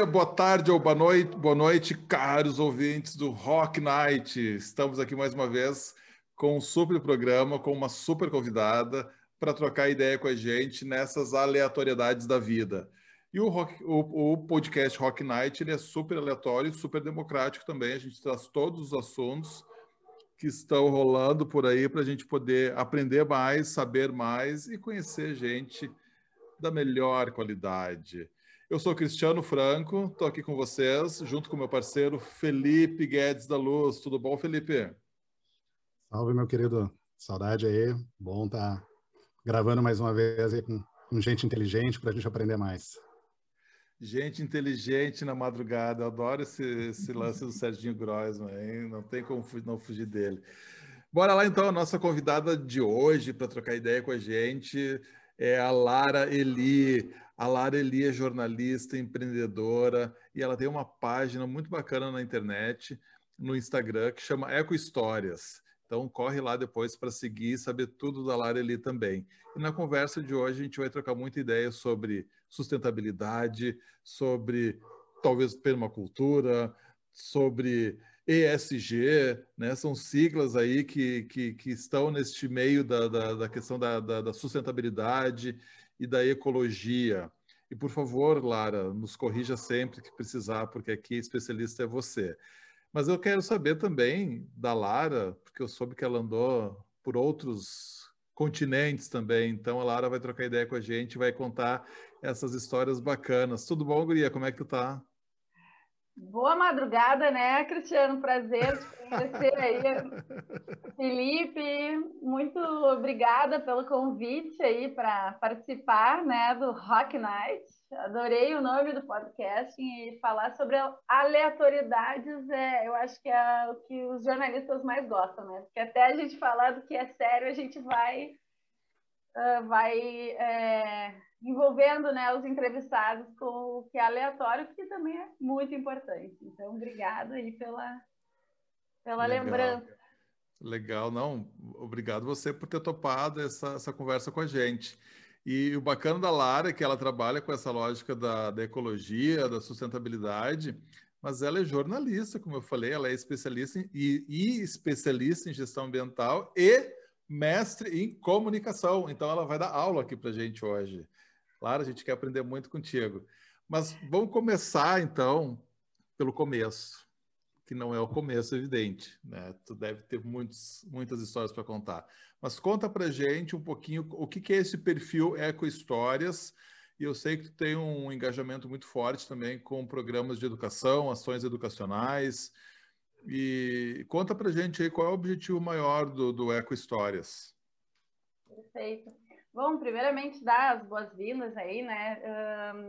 dia, boa tarde ou boa noite, boa noite, caros ouvintes do Rock Night. Estamos aqui mais uma vez com um super programa, com uma super convidada para trocar ideia com a gente nessas aleatoriedades da vida. E o, rock, o, o, podcast Rock Night ele é super aleatório super democrático também. A gente traz todos os assuntos que estão rolando por aí para a gente poder aprender mais, saber mais e conhecer gente da melhor qualidade. Eu sou Cristiano Franco, estou aqui com vocês, junto com meu parceiro Felipe Guedes da Luz. Tudo bom, Felipe? Salve, meu querido. Saudade aí. Bom estar tá gravando mais uma vez aí com, com gente inteligente para a gente aprender mais. Gente inteligente na madrugada. Eu adoro esse, esse lance do Serginho Grossman, hein? Não tem como não fugir dele. Bora lá, então, a nossa convidada de hoje para trocar ideia com a gente é a Lara Eli. A Lara Eli é jornalista, empreendedora, e ela tem uma página muito bacana na internet, no Instagram, que chama Eco Histórias. Então, corre lá depois para seguir e saber tudo da Lara Eli também. E na conversa de hoje, a gente vai trocar muita ideia sobre sustentabilidade, sobre talvez permacultura, sobre ESG, né? são siglas aí que, que, que estão neste meio da, da, da questão da, da, da sustentabilidade e da ecologia. E, por favor, Lara, nos corrija sempre que precisar, porque aqui especialista é você. Mas eu quero saber também da Lara, porque eu soube que ela andou por outros continentes também. Então a Lara vai trocar ideia com a gente, vai contar essas histórias bacanas. Tudo bom, Guria? Como é que tu tá? Boa madrugada, né, Cristiano? Prazer te conhecer aí. Felipe, muito obrigada pelo convite aí para participar, né, do Rock Night. Adorei o nome do podcast e falar sobre aleatoriedades, é, eu acho que é o que os jornalistas mais gostam, né? Porque até a gente falar do que é sério, a gente vai uh, vai é, envolvendo né, os entrevistados com o que é aleatório, que também é muito importante. Então, obrigada aí pela, pela Legal. lembrança. Legal, não. Obrigado você por ter topado essa, essa conversa com a gente. E o bacana da Lara é que ela trabalha com essa lógica da, da ecologia, da sustentabilidade, mas ela é jornalista, como eu falei, ela é especialista em, e, e especialista em gestão ambiental e mestre em comunicação. Então, ela vai dar aula aqui para a gente hoje. Claro, a gente quer aprender muito contigo. Mas vamos começar, então, pelo começo, que não é o começo, evidente. Né? Tu deve ter muitos, muitas histórias para contar. Mas conta para gente um pouquinho o que, que é esse perfil Eco Histórias. E eu sei que tu tem um engajamento muito forte também com programas de educação, ações educacionais. E conta para gente aí qual é o objetivo maior do, do Eco Histórias. Perfeito. Bom, primeiramente dar as boas-vindas aí, né?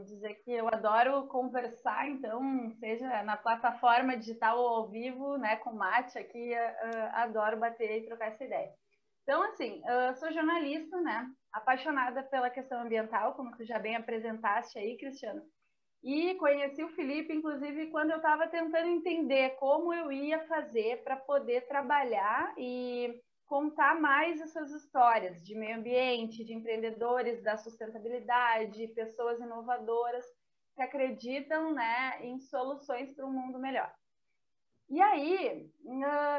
Dizer que eu adoro conversar, então, seja na plataforma digital ou ao vivo, né, com Mate aqui, uh, adoro bater e trocar essa ideia. Então, assim, eu sou jornalista, né? Apaixonada pela questão ambiental, como tu já bem apresentaste aí, Cristiano. E conheci o Felipe, inclusive, quando eu estava tentando entender como eu ia fazer para poder trabalhar e contar mais essas histórias de meio ambiente, de empreendedores da sustentabilidade, pessoas inovadoras que acreditam né, em soluções para um mundo melhor. E aí,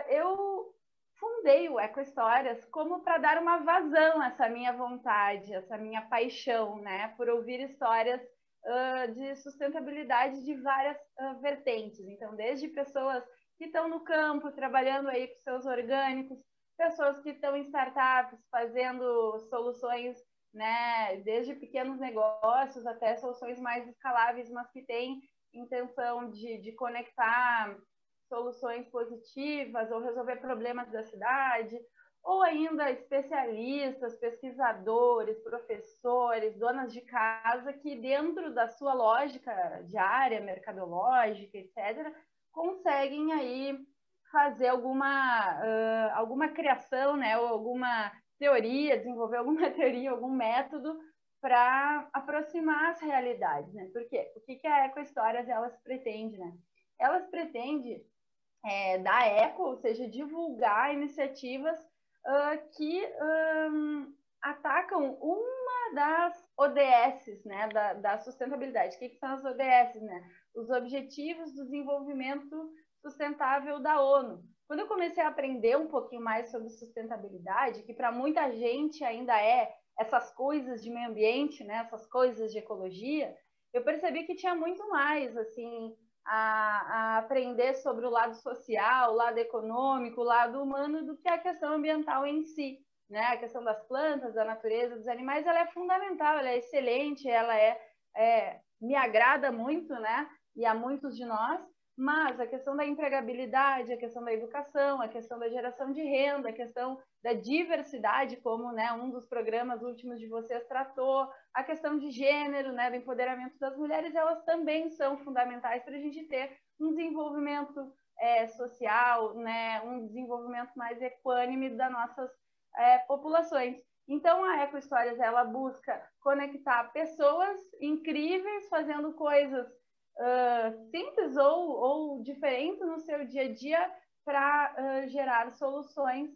eu fundei o Eco Histórias como para dar uma vazão a essa minha vontade, essa minha paixão, né, por ouvir histórias uh, de sustentabilidade de várias uh, vertentes. Então, desde pessoas que estão no campo trabalhando aí com seus orgânicos, pessoas que estão em startups fazendo soluções, né, desde pequenos negócios até soluções mais escaláveis, mas que têm intenção de, de conectar soluções positivas ou resolver problemas da cidade, ou ainda especialistas, pesquisadores, professores, donas de casa que dentro da sua lógica diária, mercadológica, etc., conseguem aí fazer alguma, uh, alguma criação, né, ou alguma teoria, desenvolver alguma teoria, algum método para aproximar as realidades, né? Por quê? O que, que a Ecohistórias elas pretende, né? Elas pretendem é, dar eco, ou seja, divulgar iniciativas uh, que um, atacam uma das ODS, né, da, da sustentabilidade. O que, que são as ODS, né? Os Objetivos do Desenvolvimento Sustentável da ONU. Quando eu comecei a aprender um pouquinho mais sobre sustentabilidade, que para muita gente ainda é essas coisas de meio ambiente, né, essas coisas de ecologia, eu percebi que tinha muito mais, assim, a, a, aprender sobre o lado social, o lado econômico, o lado humano, do que a questão ambiental em si. Né? A questão das plantas, da natureza, dos animais, ela é fundamental, ela é excelente, ela é, é me agrada muito, né? E a muitos de nós, mas a questão da empregabilidade, a questão da educação, a questão da geração de renda, a questão da diversidade, como né, um dos programas últimos de vocês tratou, a questão de gênero, né, do empoderamento das mulheres, elas também são fundamentais para a gente ter um desenvolvimento é, social, né, um desenvolvimento mais equânime das nossas é, populações. Então, a Eco Histórias ela busca conectar pessoas incríveis fazendo coisas simples ou, ou no seu dia a dia para uh, gerar soluções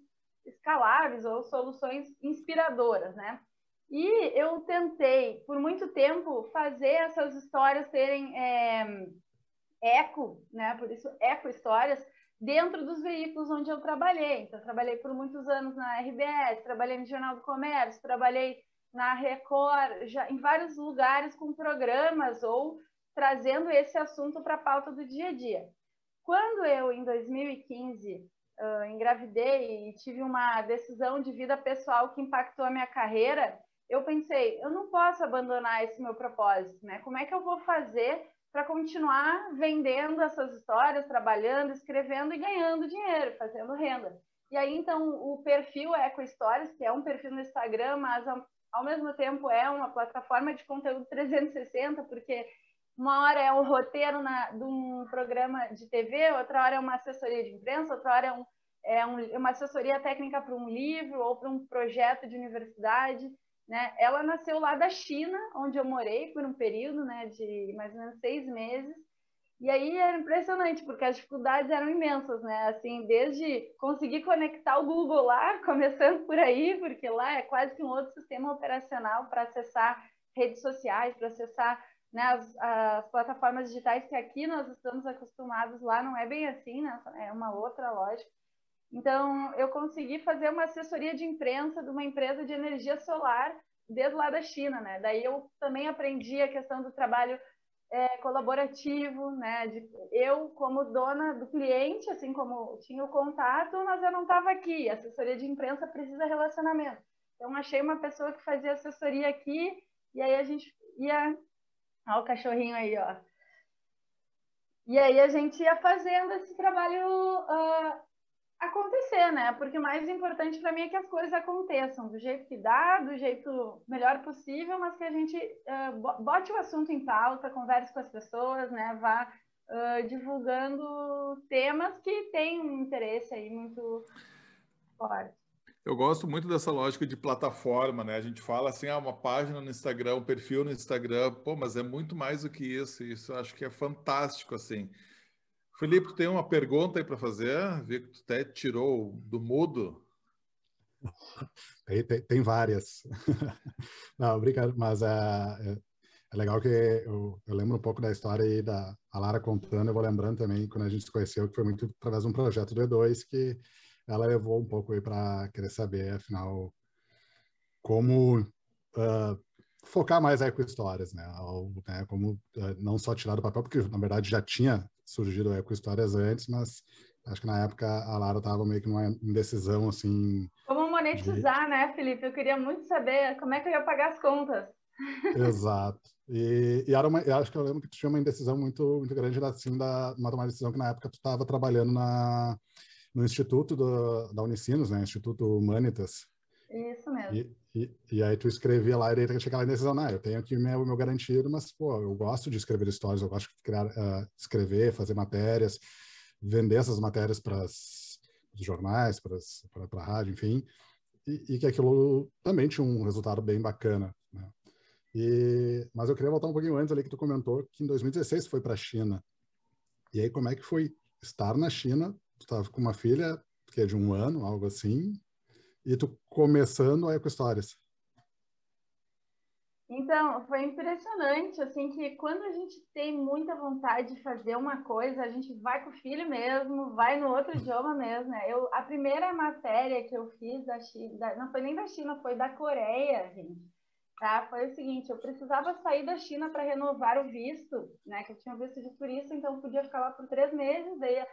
escaláveis ou soluções inspiradoras, né? E eu tentei, por muito tempo, fazer essas histórias terem é, eco, né? Por isso, eco histórias, dentro dos veículos onde eu trabalhei. Então, trabalhei por muitos anos na RBS, trabalhei no Jornal do Comércio, trabalhei na Record, já em vários lugares com programas ou trazendo esse assunto para a pauta do dia a dia. Quando eu, em 2015, uh, engravidei e tive uma decisão de vida pessoal que impactou a minha carreira, eu pensei, eu não posso abandonar esse meu propósito, né? Como é que eu vou fazer para continuar vendendo essas histórias, trabalhando, escrevendo e ganhando dinheiro, fazendo renda? E aí, então, o perfil Eco Stories, que é um perfil no Instagram, mas ao mesmo tempo é uma plataforma de conteúdo 360, porque uma hora é um roteiro na, de um programa de TV, outra hora é uma assessoria de imprensa, outra hora é, um, é um, uma assessoria técnica para um livro ou para um projeto de universidade. Né? Ela nasceu lá da China, onde eu morei por um período né, de mais ou menos seis meses. E aí era impressionante, porque as dificuldades eram imensas, né? Assim, desde conseguir conectar o Google lá, começando por aí, porque lá é quase que um outro sistema operacional para acessar redes sociais, para acessar né, as, as, plataformas digitais que aqui nós estamos acostumados lá não é bem assim, né? É uma outra lógica. Então, eu consegui fazer uma assessoria de imprensa de uma empresa de energia solar desde lá da China, né? Daí eu também aprendi a questão do trabalho é, colaborativo, né? De, eu, como dona do cliente, assim como tinha o contato, mas eu não estava aqui. Assessoria de imprensa precisa relacionamento. Então, achei uma pessoa que fazia assessoria aqui e aí a gente ia Olha o cachorrinho aí, ó. E aí a gente ia fazendo esse trabalho uh, acontecer, né? Porque o mais importante para mim é que as coisas aconteçam do jeito que dá, do jeito melhor possível, mas que a gente uh, bote o assunto em pauta, converse com as pessoas, né? Vá uh, divulgando temas que têm um interesse aí muito forte. Eu gosto muito dessa lógica de plataforma, né? A gente fala assim, ah, uma página no Instagram, um perfil no Instagram, pô, mas é muito mais do que isso. Isso acho que é fantástico, assim. Felipe, tem uma pergunta aí para fazer? Vi que tu até tirou do mudo. Tem, tem, tem várias. Não, obrigado, mas uh, é, é, legal que eu, eu, lembro um pouco da história aí da Lara contando, eu vou lembrando também quando a gente se conheceu, que foi muito através de um projeto do E2 que ela levou um pouco aí para querer saber, afinal, como uh, focar mais aí com histórias, né? Ou, né? Como uh, não só tirar do papel, porque na verdade já tinha surgido eco histórias antes, mas acho que na época a Lara estava meio que numa indecisão assim. Como monetizar, de... né, Felipe? Eu queria muito saber como é que eu ia pagar as contas. Exato. E, e era uma, eu acho que eu lembro que tu tinha uma indecisão muito, muito grande assim da uma tomada de decisão que na época tu estava trabalhando na no Instituto do, da Unicinos, né? Instituto Humanitas. Isso mesmo. E, e, e, aí tu escrevia lá e daí chegava lá decisão, ah, eu tenho aqui o meu, meu garantido, mas, pô, eu gosto de escrever histórias, eu gosto de criar, uh, escrever, fazer matérias, vender essas matérias para os jornais, para a rádio, enfim, e, e, que aquilo também tinha um resultado bem bacana, né? E, mas eu queria voltar um pouquinho antes ali que tu comentou que em 2016 foi para a China. E aí como é que foi estar na China tu estava com uma filha que é de um ano, algo assim, e tu começando a Eco Histórias. Então, foi impressionante, assim, que quando a gente tem muita vontade de fazer uma coisa, a gente vai com o filho mesmo, vai no outro idioma mesmo, né? Eu, a primeira matéria que eu fiz da China, não foi nem da China, foi da Coreia, gente, tá? Foi o seguinte, eu precisava sair da China para renovar o visto, né? Que eu tinha visto de turista, então eu podia ficar lá por três meses, daí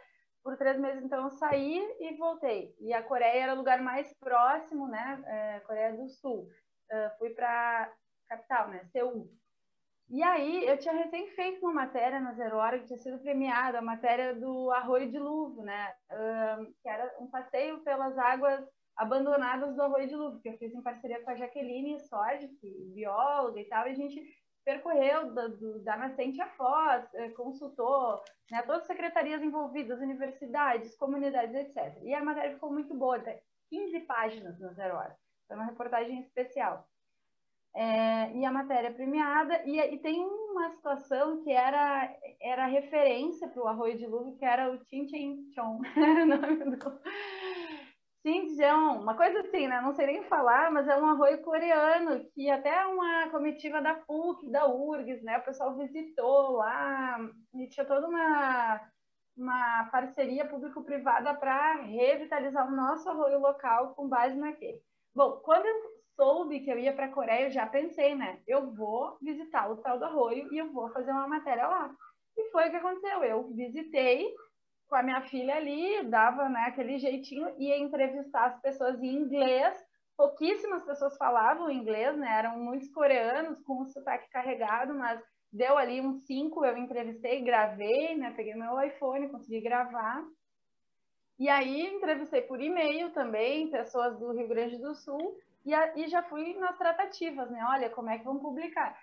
por três meses, então eu saí e voltei. E a Coreia era o lugar mais próximo, né? É, Coreia do Sul. Uh, fui para capital, né? Seul. E aí, eu tinha recém feito uma matéria na Zero Hora que tinha sido premiada, a matéria do Arroio de Luvo, né? Um, que era um passeio pelas águas abandonadas do Arroio de Luvo, que eu fiz em parceria com a Jaqueline Sorge, que é bióloga e tal, e a gente percorreu da, da nascente à foz, eh, consultou né, todas as secretarias envolvidas, universidades, comunidades, etc. E a matéria ficou muito boa, 15 páginas na Zero Hora. Foi uma reportagem especial é, e a matéria premiada, e, e, tem uma situação que era, era referência para o Arroio de Lugo, que era o Chin Chong, o nome do... uma coisa assim, né? Não sei nem falar, mas é um arroio coreano, que até uma comitiva da PUC, da URGS, né? O pessoal visitou lá, e tinha toda uma, uma parceria público-privada para revitalizar o nosso arroio local com base naquele. Bom, quando eu soube que eu ia para a Coreia, eu já pensei, né? Eu vou visitar o tal do Arroio e eu vou fazer uma matéria lá. E foi o que aconteceu. Eu visitei com a minha filha ali, dava né, aquele jeitinho, ia entrevistar as pessoas em inglês. Pouquíssimas pessoas falavam inglês, né? Eram muitos coreanos com o sotaque carregado, mas deu ali uns cinco, eu entrevistei, gravei, né? Peguei meu iPhone, consegui gravar. E aí entrevistei por e-mail também pessoas do Rio Grande do Sul e, a, e já fui nas tratativas, né? Olha, como é que vão publicar?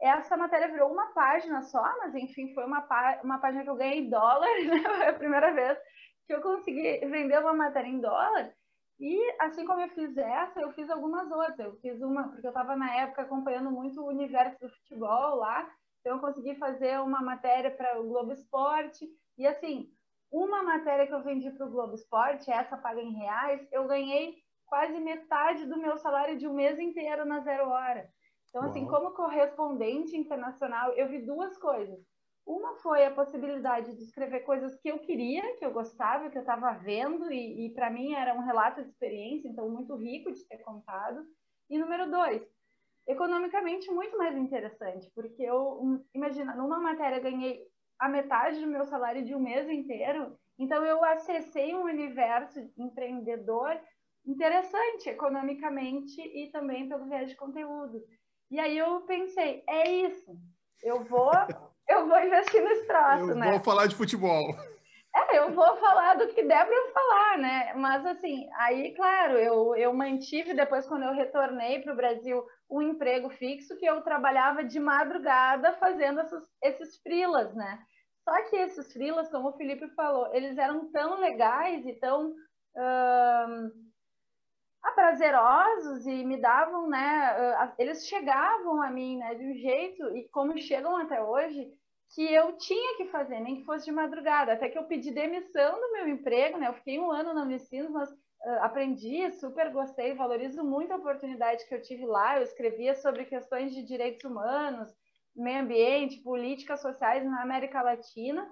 Essa matéria virou uma página só, mas enfim, foi uma, pá, uma página que eu ganhei dólar, né? Foi a primeira vez que eu consegui vender uma matéria em dólar. E assim como eu fiz essa, eu fiz algumas outras. Eu fiz uma, porque eu estava na época acompanhando muito o universo do futebol lá, então eu consegui fazer uma matéria para o Globo Esporte. E assim, uma matéria que eu vendi para o Globo Esporte, essa paga em reais, eu ganhei quase metade do meu salário de um mês inteiro na Zero Hora. Então, assim, Uau. como correspondente internacional, eu vi duas coisas. Uma foi a possibilidade de escrever coisas que eu queria, que eu gostava, que eu estava vendo, e, e para mim era um relato de experiência, então muito rico de ter contado. E número dois, economicamente muito mais interessante, porque eu, imagina, numa matéria ganhei a metade do meu salário de um mês inteiro, então eu acessei um universo empreendedor interessante economicamente e também pelo viés de conteúdo. E aí eu pensei, é isso, eu vou, eu vou investir nesse troço, eu né? vou falar de futebol. É, eu vou falar do que der para eu falar, né? Mas assim, aí, claro, eu, eu mantive depois, quando eu retornei para o Brasil, um emprego fixo que eu trabalhava de madrugada fazendo esses, esses frilas, né? Só que esses frilas, como o Felipe falou, eles eram tão legais e tão prazerosos e me davam, né? Eles chegavam a mim, né? De um jeito e como chegam até hoje, que eu tinha que fazer, nem que fosse de madrugada. Até que eu pedi demissão do meu emprego, né? Eu fiquei um ano na Unicinos, mas uh, aprendi, super gostei, valorizo muito a oportunidade que eu tive lá. Eu escrevia sobre questões de direitos humanos, meio ambiente, políticas sociais na América Latina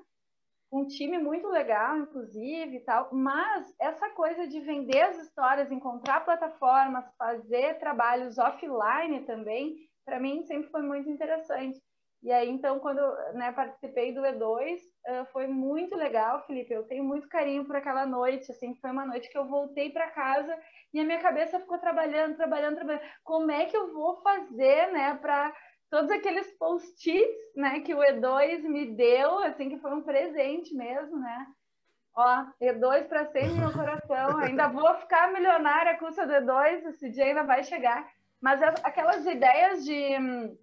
um time muito legal, inclusive, e tal, mas essa coisa de vender as histórias, encontrar plataformas, fazer trabalhos offline também, para mim sempre foi muito interessante. E aí, então, quando né, participei do E2, uh, foi muito legal, Felipe. Eu tenho muito carinho por aquela noite, assim, foi uma noite que eu voltei para casa e a minha cabeça ficou trabalhando, trabalhando, trabalhando. Como é que eu vou fazer, né, para todos aqueles post-its, né, que o E2 me deu, assim, que foi um presente mesmo, né? Ó, E2 para sempre no meu coração. Ainda vou ficar milionária com o seu E2, esse dia ainda vai chegar. Mas aquelas ideias de hum,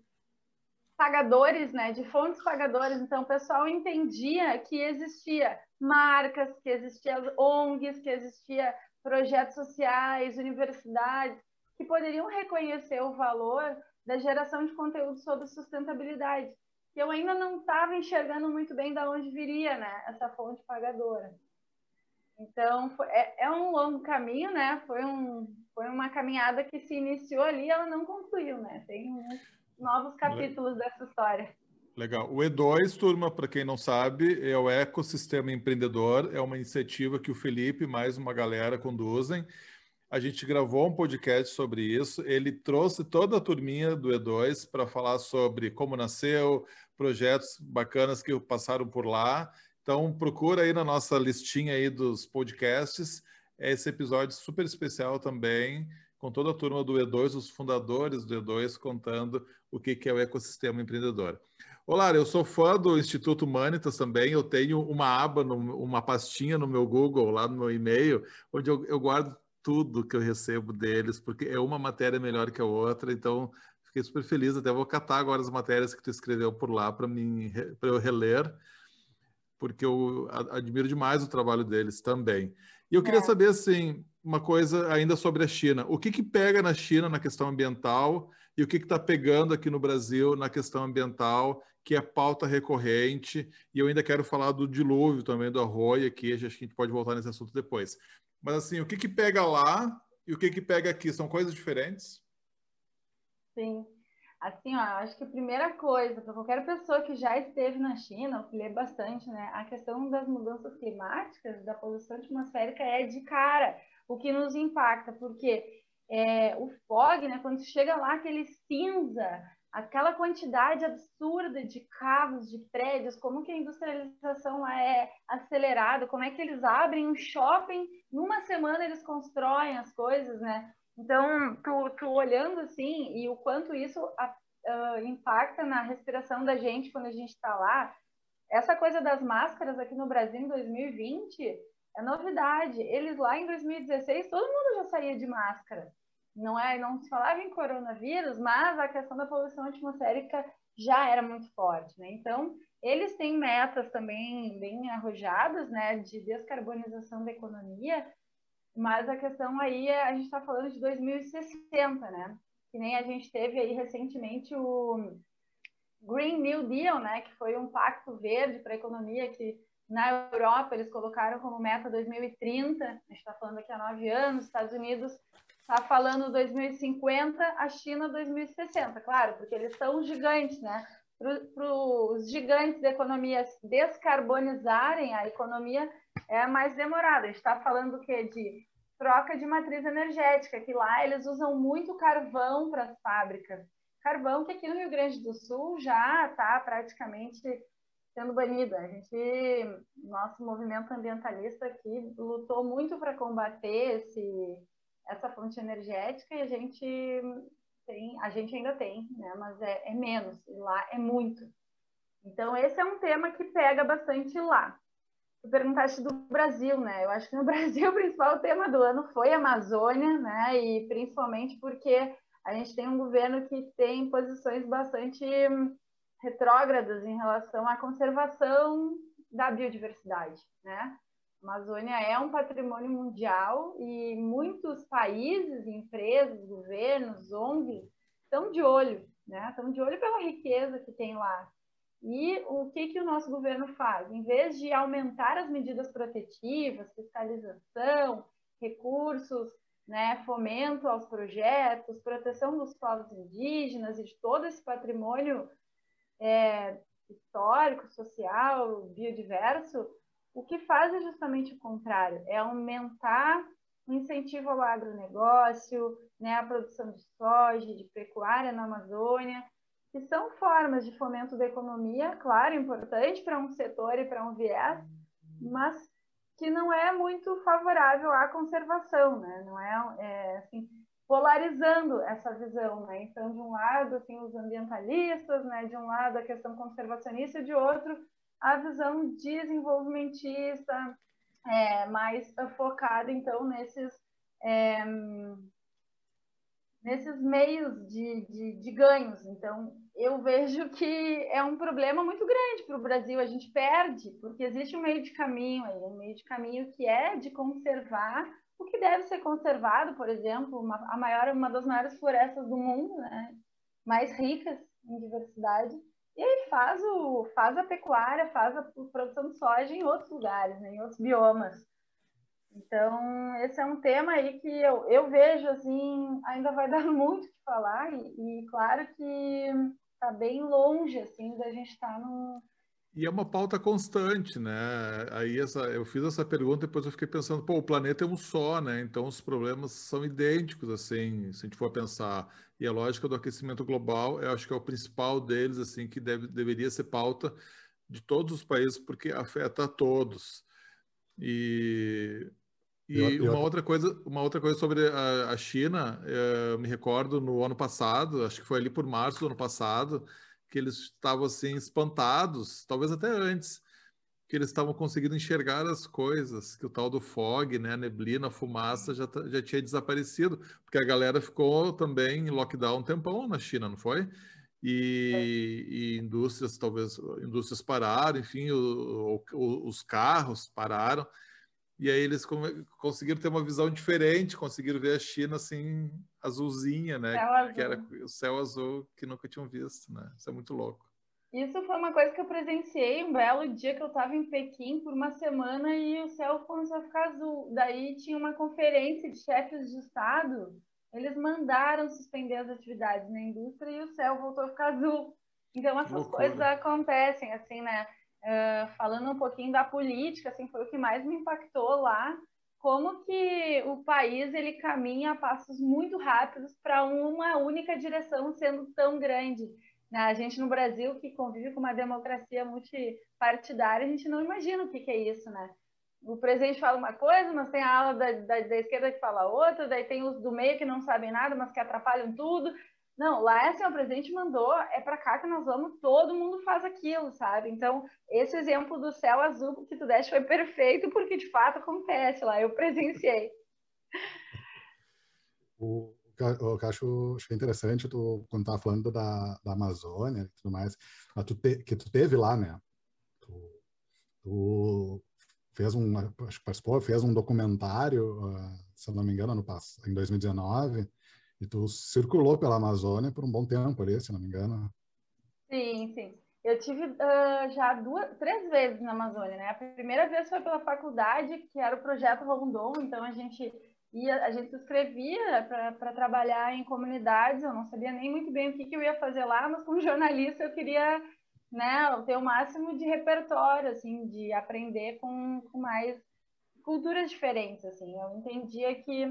pagadores, né, de fontes pagadoras, então o pessoal entendia que existia marcas, que existia ONGs, que existia projetos sociais, universidades, que poderiam reconhecer o valor da geração de conteúdo sobre sustentabilidade, que eu ainda não estava enxergando muito bem da onde viria, né, essa fonte pagadora. Então, foi, é, é, um longo caminho, né? Foi, um, foi uma caminhada que se iniciou ali ela não concluiu, né? Tem novos capítulos dessa história. Legal. O E2, turma, para quem não sabe, é o Ecossistema Empreendedor, é uma iniciativa que o Felipe e mais uma galera conduzem. A gente gravou um podcast sobre isso. Ele trouxe toda a turminha do E2 para falar sobre como nasceu, projetos bacanas que passaram por lá. Então, procura aí na nossa listinha aí dos podcasts. É esse episódio super especial também, com toda a turma do E2, os fundadores do E2, contando o que é o ecossistema empreendedor. Olá, eu sou fã do Instituto Humanitas também. Eu tenho uma aba, uma pastinha no meu Google, lá no meu e-mail, onde eu, eu guardo tudo que eu recebo deles, porque é uma matéria melhor que a outra. Então, fiquei super feliz. Até vou catar agora as matérias que tu escreveu por lá para eu reler, porque eu admiro demais o trabalho deles também. E eu queria é. saber, assim, uma coisa ainda sobre a China. O que, que pega na China na questão ambiental e o que está pegando aqui no Brasil na questão ambiental que é pauta recorrente, e eu ainda quero falar do dilúvio também, do arroio aqui, acho que a gente pode voltar nesse assunto depois. Mas assim, o que que pega lá e o que que pega aqui? São coisas diferentes? Sim. Assim, ó, acho que a primeira coisa, para qualquer pessoa que já esteve na China, que lê bastante, né, a questão das mudanças climáticas, da poluição atmosférica é de cara, o que nos impacta, porque é, o fog, né, quando chega lá, aquele cinza, aquela quantidade absurda de carros, de prédios, como que a industrialização é acelerada, como é que eles abrem um shopping, numa semana eles constroem as coisas, né? Então, tu, tu olhando assim, e o quanto isso uh, impacta na respiração da gente quando a gente está lá, essa coisa das máscaras aqui no Brasil em 2020 é novidade. Eles lá em 2016, todo mundo já saía de máscara não é, não se falava em coronavírus, mas a questão da poluição atmosférica já era muito forte, né? Então, eles têm metas também bem arrojadas, né, de descarbonização da economia, mas a questão aí é, a gente está falando de 2060, né? Que nem a gente teve aí recentemente o Green New Deal, né, que foi um pacto verde para a economia que na Europa eles colocaram como meta 2030, a gente está falando aqui há nove anos, Estados Unidos está falando 2050, a China 2060, claro, porque eles são gigantes, né? Para os gigantes da economia descarbonizarem a economia é mais demorado. A gente está falando o quê? De troca de matriz energética, que lá eles usam muito carvão para as fábricas. Carvão que aqui no Rio Grande do Sul já está praticamente sendo banido. A gente, nosso movimento ambientalista aqui lutou muito para combater esse essa fonte energética e a gente tem, a gente ainda tem, né? Mas é, é menos, e lá é muito. Então, esse é um tema que pega bastante lá. Tu perguntaste do Brasil, né? Eu acho que no Brasil o principal tema do ano foi a Amazônia, né? E principalmente porque a gente tem um governo que tem posições bastante retrógradas em relação à conservação da biodiversidade, né? A Amazônia é um patrimônio mundial e muitos países, empresas, governos, ONGs estão de olho, né? Estão de olho pela riqueza que tem lá. E o que, que o nosso governo faz? Em vez de aumentar as medidas protetivas, fiscalização, recursos, né, fomento aos projetos, proteção dos povos indígenas e de todo esse patrimônio é, histórico, social, biodiverso, o que faz é justamente o contrário, é aumentar o incentivo ao agronegócio, né, a produção de soja, de pecuária na Amazônia, que são formas de fomento da economia, claro, importante para um setor e para um viés, mas que não é muito favorável à conservação, né? Não é, é assim, polarizando essa visão, né? Então, de um lado, assim, os ambientalistas, né? De um lado, a questão conservacionista, de outro, a visão desenvolvimentista, é, mais focada, então, nesses, é, nesses meios de, de, de, ganhos. Então, eu vejo que é um problema muito grande para o Brasil, a gente perde, porque existe um meio de caminho aí, um meio de caminho que é de conservar o que deve ser conservado, por exemplo, uma, a maior, uma das maiores florestas do mundo, né? mais ricas em diversidade, e aí faz, o, faz a pecuária, faz a produção de soja em outros lugares, né, em outros biomas. Então, esse é um tema aí que eu, eu vejo, assim, ainda vai dar muito que falar, e, e claro que está bem longe, assim, da gente estar tá. E é uma pauta constante, né? Aí essa, eu fiz essa pergunta depois eu fiquei pensando, pô, o planeta é um só, né? Então os problemas são idênticos, assim, se a gente for pensar. E a lógica do aquecimento global, eu acho que é o principal deles, assim, que deve, deveria ser pauta de todos os países, porque afeta a todos. E e eu, eu... uma outra coisa, uma outra coisa sobre a, a China, eh, eu me recordo no ano passado, acho que foi ali por março do ano passado, que eles estavam assim espantados, talvez até antes, que eles estavam conseguindo enxergar as coisas, que o tal do fog, né, a neblina, a fumaça já, já tinha desaparecido, porque a galera ficou também em lockdown um tempão na China, não foi? E, é. e indústrias, talvez, indústrias pararam, enfim, o, o, os carros pararam, e aí eles conseguiram ter uma visão diferente, conseguiram ver a China assim, azulzinha, né? Céu que era o céu azul que nunca tinham visto, né? Isso é muito louco. Isso foi uma coisa que eu presenciei um belo dia que eu estava em Pequim por uma semana e o céu começou a ficar azul. Daí tinha uma conferência de chefes de Estado, eles mandaram suspender as atividades na indústria e o céu voltou a ficar azul. Então essas coisas acontecem, assim, né? uh, falando um pouquinho da política, assim, foi o que mais me impactou lá, como que o país ele caminha a passos muito rápidos para uma única direção sendo tão grande. A gente no Brasil, que convive com uma democracia multipartidária, a gente não imagina o que, que é isso, né? O presidente fala uma coisa, mas tem a ala da, da, da, esquerda que fala outra, daí tem os do meio que não sabem nada, mas que atrapalham tudo. Não, lá é assim, o presidente mandou, é para cá que nós vamos, todo mundo faz aquilo, sabe? Então, esse exemplo do céu azul que tu deste foi perfeito, porque de fato acontece lá, eu presenciei. eu acho, acho interessante, tu, quando estava falando da, da Amazônia e tudo mais, tu te, que tu teve lá, né? Tu, tu fez um, acho que participou, fez um documentário, uh, se eu não me engano, no, em 2019, e tu circulou pela Amazônia por um bom tempo ali, se não me engano. Sim, sim. Eu tive uh, já duas, três vezes na Amazônia, né? A primeira vez foi pela faculdade, que era o projeto Rondon, então a gente ia, a gente se inscrevia para trabalhar em comunidades. Eu não sabia nem muito bem o que, que eu ia fazer lá, mas como jornalista eu queria, né, ter o máximo de repertório, assim, de aprender com, com mais culturas diferentes, assim. Eu entendia que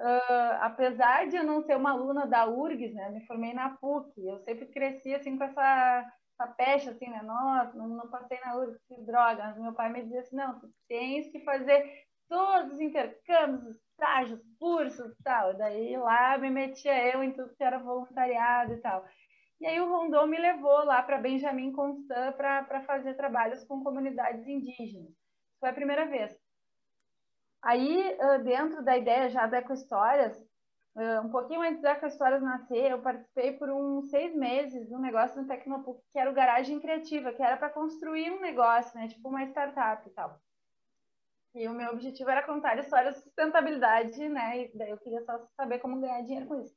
uh, apesar de eu não ser uma aluna da URGS, né, me formei na PUC, eu sempre cresci assim com essa, essa peste, assim, né, nossa, não, não passei na URGS, que droga, mas meu pai me dizia assim, não, tu tens que fazer todos os intercâmbios, estágios, cursos e tal, daí lá me metia eu em tudo que era voluntariado e tal. E aí o Rondon me levou lá para Benjamin Constant para fazer trabalhos com comunidades indígenas. Foi a primeira vez. Aí, dentro da ideia já da Ecohistórias, um pouquinho antes da Ecohistórias nascer, eu participei por uns seis meses de um negócio no Tecnopuc, que era o Garagem Criativa, que era para construir um negócio, né? Tipo uma startup e tal. E o meu objetivo era contar histórias de sustentabilidade, né? E daí eu queria só saber como ganhar dinheiro com isso.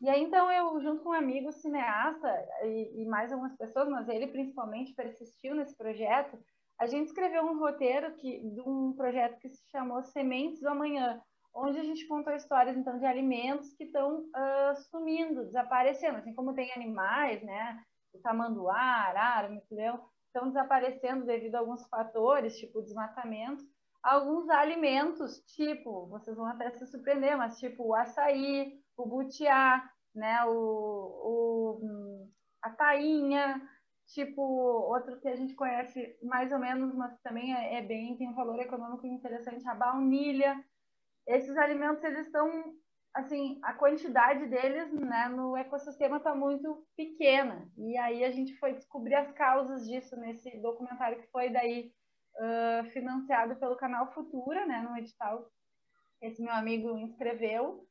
E aí, então, eu, junto com um amigo cineasta e, e mais algumas pessoas, mas ele principalmente persistiu nesse projeto, a gente escreveu um roteiro que, de um projeto que se chamou Sementes do Amanhã, onde a gente contou histórias então de alimentos que estão uh, sumindo, desaparecendo, assim como tem animais, né? O tamanduá, arara, mico-leão, estão desaparecendo devido a alguns fatores, tipo desmatamento. Alguns alimentos, tipo, vocês vão até se surpreender, mas tipo o açaí, o butiá, né? O, o a tainha, Tipo, outro que a gente conhece mais ou menos, mas também é, é bem, tem um valor econômico interessante, a baunilha. Esses alimentos, eles estão, assim, a quantidade deles né, no ecossistema está muito pequena. E aí a gente foi descobrir as causas disso nesse documentário que foi daí uh, financiado pelo canal Futura, né, no edital. Esse meu amigo inscreveu.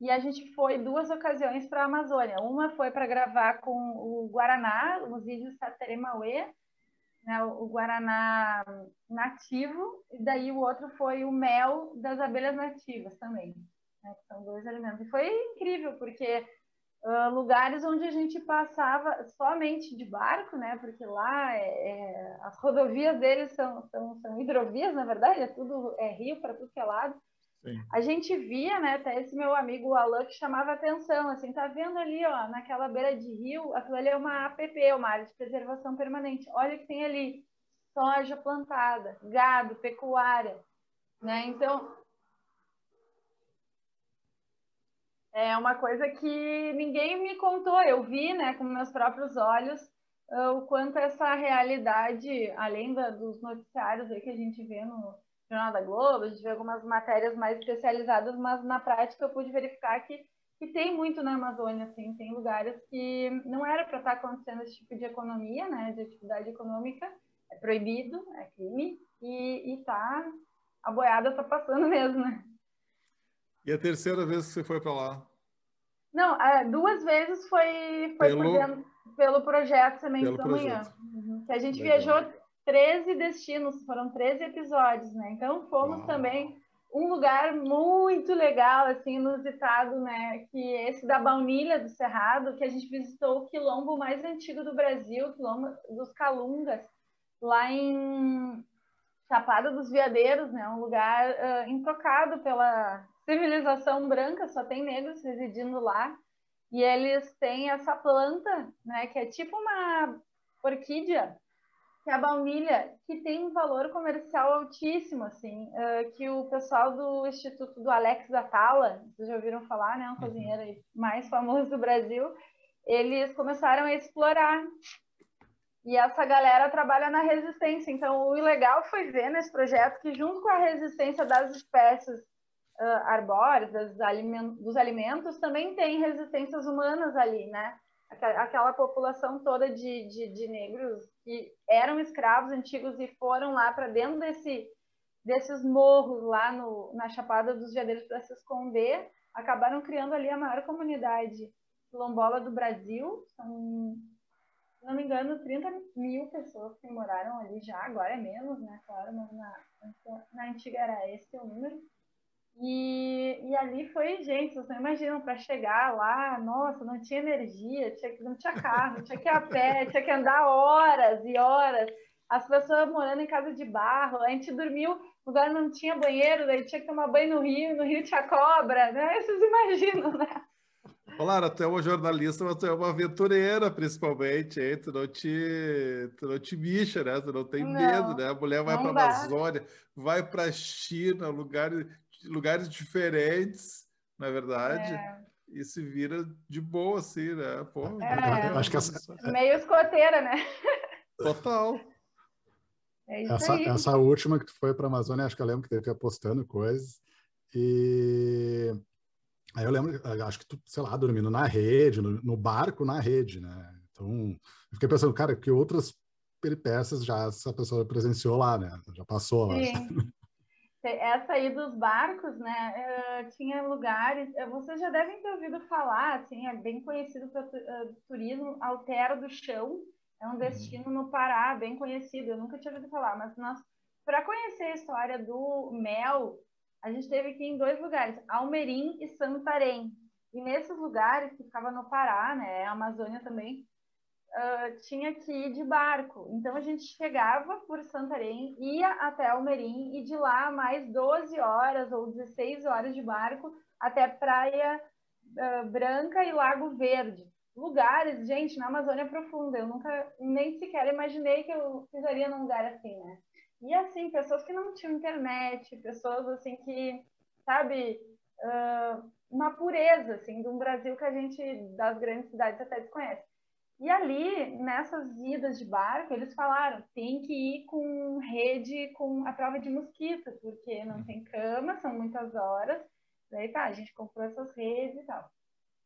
E a gente foi duas ocasiões para a Amazônia. Uma foi para gravar com o Guaraná, os índios Sateremauê, né, o Guaraná nativo, e daí o outro foi o mel das abelhas nativas também. Né, que são dois alimentos. E foi incrível, porque Uh, lugares onde a gente passava somente de barco, né? Porque lá é, é, as rodovias deles são, são, são, hidrovias, na verdade, é tudo é rio para tudo que é lado. Sim. A gente via, né? Até esse meu amigo Alan que chamava atenção, assim, tá vendo ali, ó, naquela beira de rio, aquilo ali é uma APP, uma área de preservação permanente. Olha o que tem ali: soja plantada, gado, pecuária, né? Então É uma coisa que ninguém me contou, eu vi, né, com meus próprios olhos, uh, o quanto essa realidade, além da, dos noticiários aí que a gente vê no Jornal da Globo, a gente vê algumas matérias mais especializadas, mas na prática eu pude verificar que, que tem muito na Amazônia, assim, tem lugares que não era para estar acontecendo esse tipo de economia, né, de atividade econômica, é proibido, é crime, e, tá, a boiada tá passando mesmo, né? E a terceira vez que você foi para lá? Não, é, duas vezes foi, foi pelo, dentro, pelo projeto Sementes da Manhã. Uhum. Que a gente Legal. viajou 13 destinos, foram 13 episódios, né? Então fomos Uau. também um lugar muito legal, assim, inusitado, né? Que esse da Baunilha do Cerrado, que a gente visitou o quilombo mais antigo do Brasil, o quilombo dos Calungas, lá em Chapada dos Veadeiros, né? Um lugar uh, intocado pela civilização branca, só tem negros residindo lá. E eles têm essa planta, né, que é tipo uma orquídea, que é a baunilha, que tem um valor comercial altíssimo, assim, uh, que o pessoal do Instituto do Alex Atala, vocês já ouviram falar, né, um uhum. cozinheiro mais famoso do Brasil, eles começaram a explorar. E essa galera trabalha na resistência. Então, o legal foi ver nesse projeto que, junto com a resistência das espécies uh, arbóreos, dos alimentos, dos alimentos, também tem resistências humanas ali, né? Aquela população toda de, de, de negros que eram escravos antigos e foram lá para dentro desse, desses morros lá no, na Chapada dos Veadeiros para se esconder, acabaram criando ali a maior comunidade quilombola do Brasil. São, se não me engano, 30 mil pessoas que moraram ali já, agora é menos, né? Claro, mas na, na antiga era esse o número. E, e ali foi, gente, vocês não imaginam, para chegar lá, nossa, não tinha energia, tinha, não tinha carro, tinha que ir a pé, tinha que andar horas e horas. As pessoas morando em casa de barro, a gente dormiu, o lugar não tinha banheiro, daí tinha que tomar banho no rio, no rio tinha cobra, né? Vocês imaginam, né? Olá, tu é uma jornalista, mas tu é uma aventureira, principalmente, hein? Tu não te, tu não te bicha, né? Tu não tem não, medo, né? A mulher vai para a Amazônia, vai para a China, lugares lugares diferentes, na verdade, é. e se vira de boa, assim, né? Pô, é, acho que essa... Meio escoteira, né? Total. É essa, essa última que tu foi para a Amazônia, acho que eu lembro que teve apostando coisas. E aí eu lembro, acho que tu, sei lá, dormindo na rede, no, no barco na rede, né? Então, eu fiquei pensando, cara, que outras peripécias já essa pessoa presenciou lá, né? Já passou lá. Sim essa aí dos barcos, né, uh, tinha lugares, uh, vocês já devem ter ouvido falar, assim, é bem conhecido para uh, turismo, Altera do Chão, é um uhum. destino no Pará, bem conhecido, eu nunca tinha ouvido falar, mas nós, para conhecer a história do mel, a gente teve aqui em dois lugares, Almerim e Santarém, e nesses lugares, que ficava no Pará, né, a Amazônia também, uh, tinha que ir de barco. Então a gente chegava por Santarém, ia até Almerim e de lá mais 12 horas ou 16 horas de barco até Praia uh, Branca e Lago Verde. Lugares, gente, na Amazônia Profunda. Eu nunca nem sequer imaginei que eu pisaria num lugar assim, né? E assim, pessoas que não tinham internet, pessoas assim que, sabe, uh, uma pureza assim de um Brasil que a gente das grandes cidades até desconhece. E ali, nessas idas de barco, eles falaram, tem que ir com rede, com a prova de mosquito, porque não tem cama, são muitas horas. Daí tá, a gente comprou essas redes e tal.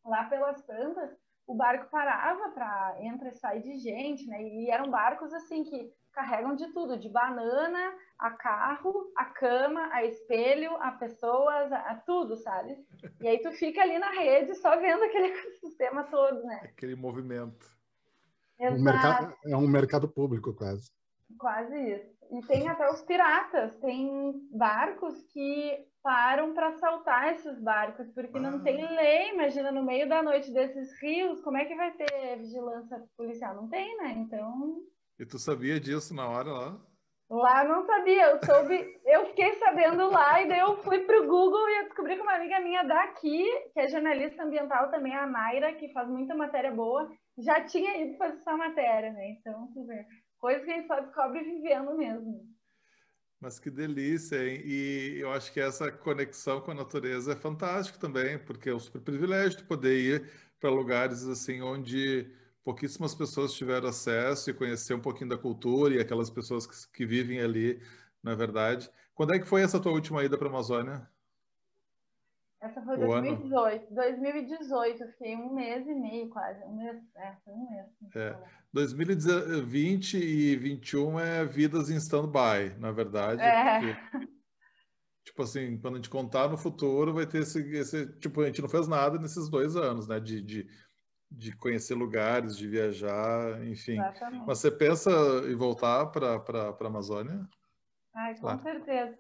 Lá pelas tantas, o barco parava para entrar e sair de gente, né? E eram barcos assim que carregam de tudo, de banana a carro, a cama, a espelho, a pessoas, a, a tudo, sabe? E aí tu fica ali na rede só vendo aquele ecossistema todo, né? Aquele movimento. Um mercado, é um mercado público quase. Quase isso. E tem até os piratas, tem barcos que param para assaltar esses barcos, porque ah. não tem lei. Imagina, no meio da noite desses rios, como é que vai ter vigilância policial? Não tem, né? Então. E tu sabia disso na hora lá? Lá não sabia, eu soube, eu fiquei sabendo lá e daí eu fui pro Google e eu descobri que uma amiga minha daqui, que é jornalista ambiental também, a Naira, que faz muita matéria boa, já tinha ido fazer essa matéria, né? Então, tu vê, coisa que a gente só descobre vivendo mesmo. Mas que delícia, hein? E eu acho que essa conexão com a natureza é fantástico também, porque é um super privilégio de poder ir para lugares assim onde pouquíssimas pessoas tiveram acesso e conhecer um pouquinho da cultura e aquelas pessoas que, que vivem ali, na verdade. Quando é que foi essa tua última ida para a Amazônia? Essa foi 2018. Ano? 2018, eu fiquei um mês e meio quase. Um mês, é, foi um mês. É. 2020 e 2021 é vidas em stand-by, na verdade. É. Porque, tipo assim, quando a gente contar no futuro, vai ter esse, esse. Tipo, a gente não fez nada nesses dois anos, né? De, de de conhecer lugares, de viajar, enfim. Exatamente. Mas você pensa em voltar para a Amazônia? Ai, com claro. certeza.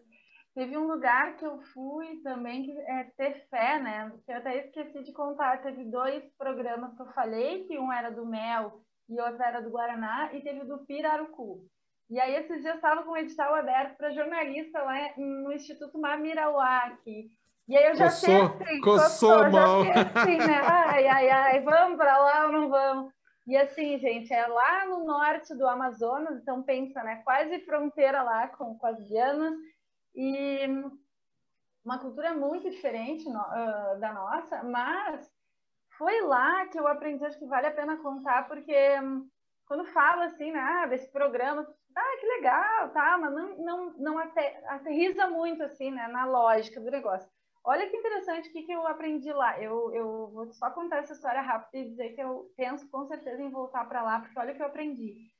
Teve um lugar que eu fui também que é ter fé, né? Que eu até esqueci de contar. Teve dois programas que eu falei, que um era do Mel e outro era do Guaraná, e teve o do Pirarucu. E aí, esses dias, estava com um edital aberto para jornalista lá no Instituto Mamirauá, aqui. E aí eu já coçou, sei assim, coçou, coçou mal. Assim, né? Ai, ai, ai, vamos para lá ou não vamos? E assim, gente, é lá no norte do Amazonas, então pensa, né? Quase fronteira lá com, com as Guianas. E uma cultura muito diferente no, uh, da nossa, mas foi lá que eu aprendi, acho que vale a pena contar, porque um, quando fala assim, né, ah, desse programa, ah, que legal, tá, mas não, não, não aterriza muito assim, né, na lógica do negócio. Olha que interessante o que, que eu aprendi lá. Eu, eu vou só contar essa história rápida e dizer que eu penso com certeza em voltar para lá, porque olha o que eu aprendi.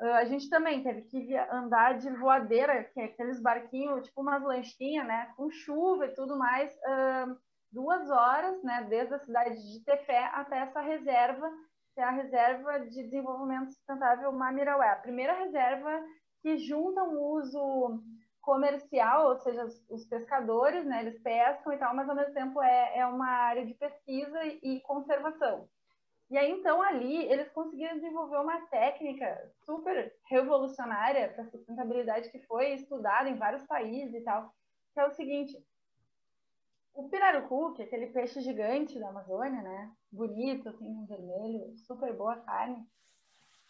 Uh, a gente também teve que andar de voadeira, que é aqueles barquinhos, tipo umas lanchinhas, né? Com chuva e tudo mais, uh, duas horas, né? Desde a cidade de Tefé até essa reserva, que é a Reserva de Desenvolvimento Sustentável Mamiraué. A primeira reserva que junta um uso comercial, ou seja, os, pescadores, né, eles pescam e tal, mas ao mesmo tempo é, é uma área de pesquisa e conservação. E aí, então, ali, eles conseguiram desenvolver uma técnica super revolucionária para sustentabilidade que foi estudada em vários países e tal, que é o seguinte, o pirarucu, que é aquele peixe gigante da Amazônia, né, bonito, assim, vermelho, super boa carne,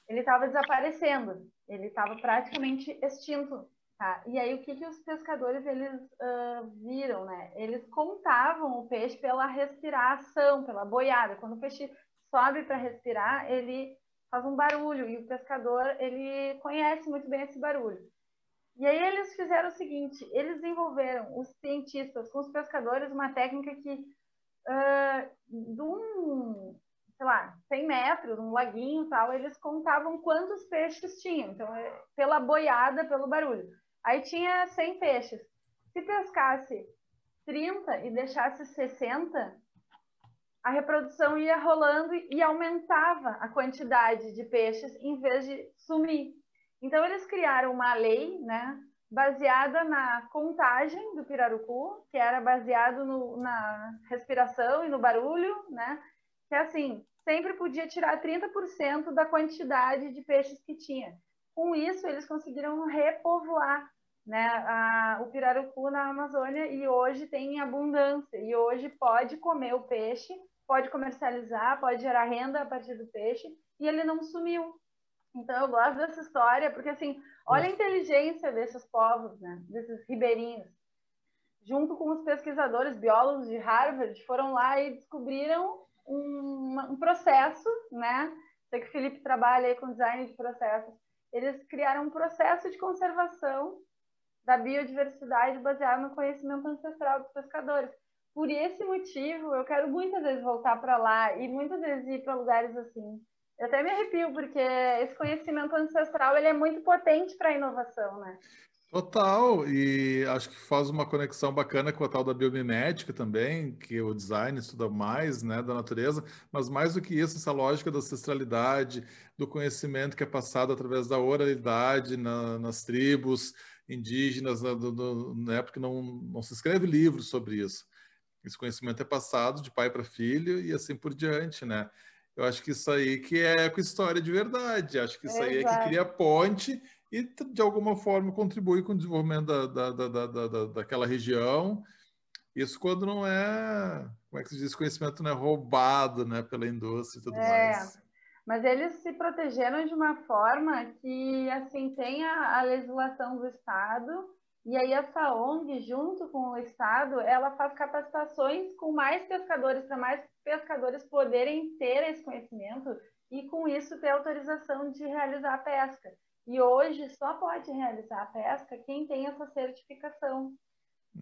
ele estava desaparecendo, ele estava praticamente extinto Tá? E aí o que, que os pescadores eles uh, viram, né? Eles contavam o peixe pela respiração, pela boiada. Quando o peixe sobe para respirar, ele faz um barulho e o pescador ele conhece muito bem esse barulho. E aí eles fizeram o seguinte: eles desenvolveram, os cientistas com os pescadores, uma técnica que uh, de um, sei lá, 100 metros, um laguinho tal, eles contavam quantos peixes tinham, então é pela boiada, pelo barulho. Aí tinha 100 peixes. Se pescasse 30 e deixasse 60, a reprodução ia rolando e aumentava a quantidade de peixes em vez de sumir. Então eles criaram uma lei, né, baseada na contagem do pirarucu, que era baseado no, na respiração e no barulho, né, que assim, sempre podia tirar 30% da quantidade de peixes que tinha. Com isso, eles conseguiram repovoar né, a, o pirarucu na Amazônia e hoje tem abundância. E hoje pode comer o peixe, pode comercializar, pode gerar renda a partir do peixe e ele não sumiu. Então eu gosto dessa história porque assim, olha a inteligência desses povos, né, desses ribeirinhos. Junto com os pesquisadores biólogos de Harvard, foram lá e descobriram um, um processo, né? Sei que o Felipe trabalha aí com design de processos eles criaram um processo de conservação da biodiversidade baseado no conhecimento ancestral dos pescadores. Por esse motivo, eu quero muitas vezes voltar para lá e muitas vezes ir para lugares assim. Eu até me arrepio, porque esse conhecimento ancestral ele é muito potente para a inovação, né? Total, e acho que faz uma conexão bacana com a tal da biomimética também, que o design estuda mais, né, da natureza, mas mais do que isso, essa lógica da ancestralidade, do conhecimento que é passado através da oralidade na, nas tribos indígenas, na, do, do, na época não, não se escreve livro sobre isso. Esse conhecimento é passado de pai para filho e assim por diante, né? Eu acho que isso aí que é com história de verdade, acho que isso aí é que cria ponte e de alguma forma contribui com o desenvolvimento da, da, da, da, daquela região. Isso quando não é, como é que se diz, conhecimento não é roubado né, pela indústria e tudo é, mais. Mas eles se protegeram de uma forma que, assim, tem a, a legislação do Estado, e aí essa ONG, junto com o Estado, ela faz capacitações com mais pescadores, para mais pescadores poderem ter esse conhecimento e, com isso, ter autorização de realizar a pesca. E hoje só pode realizar a pesca quem tem essa certificação.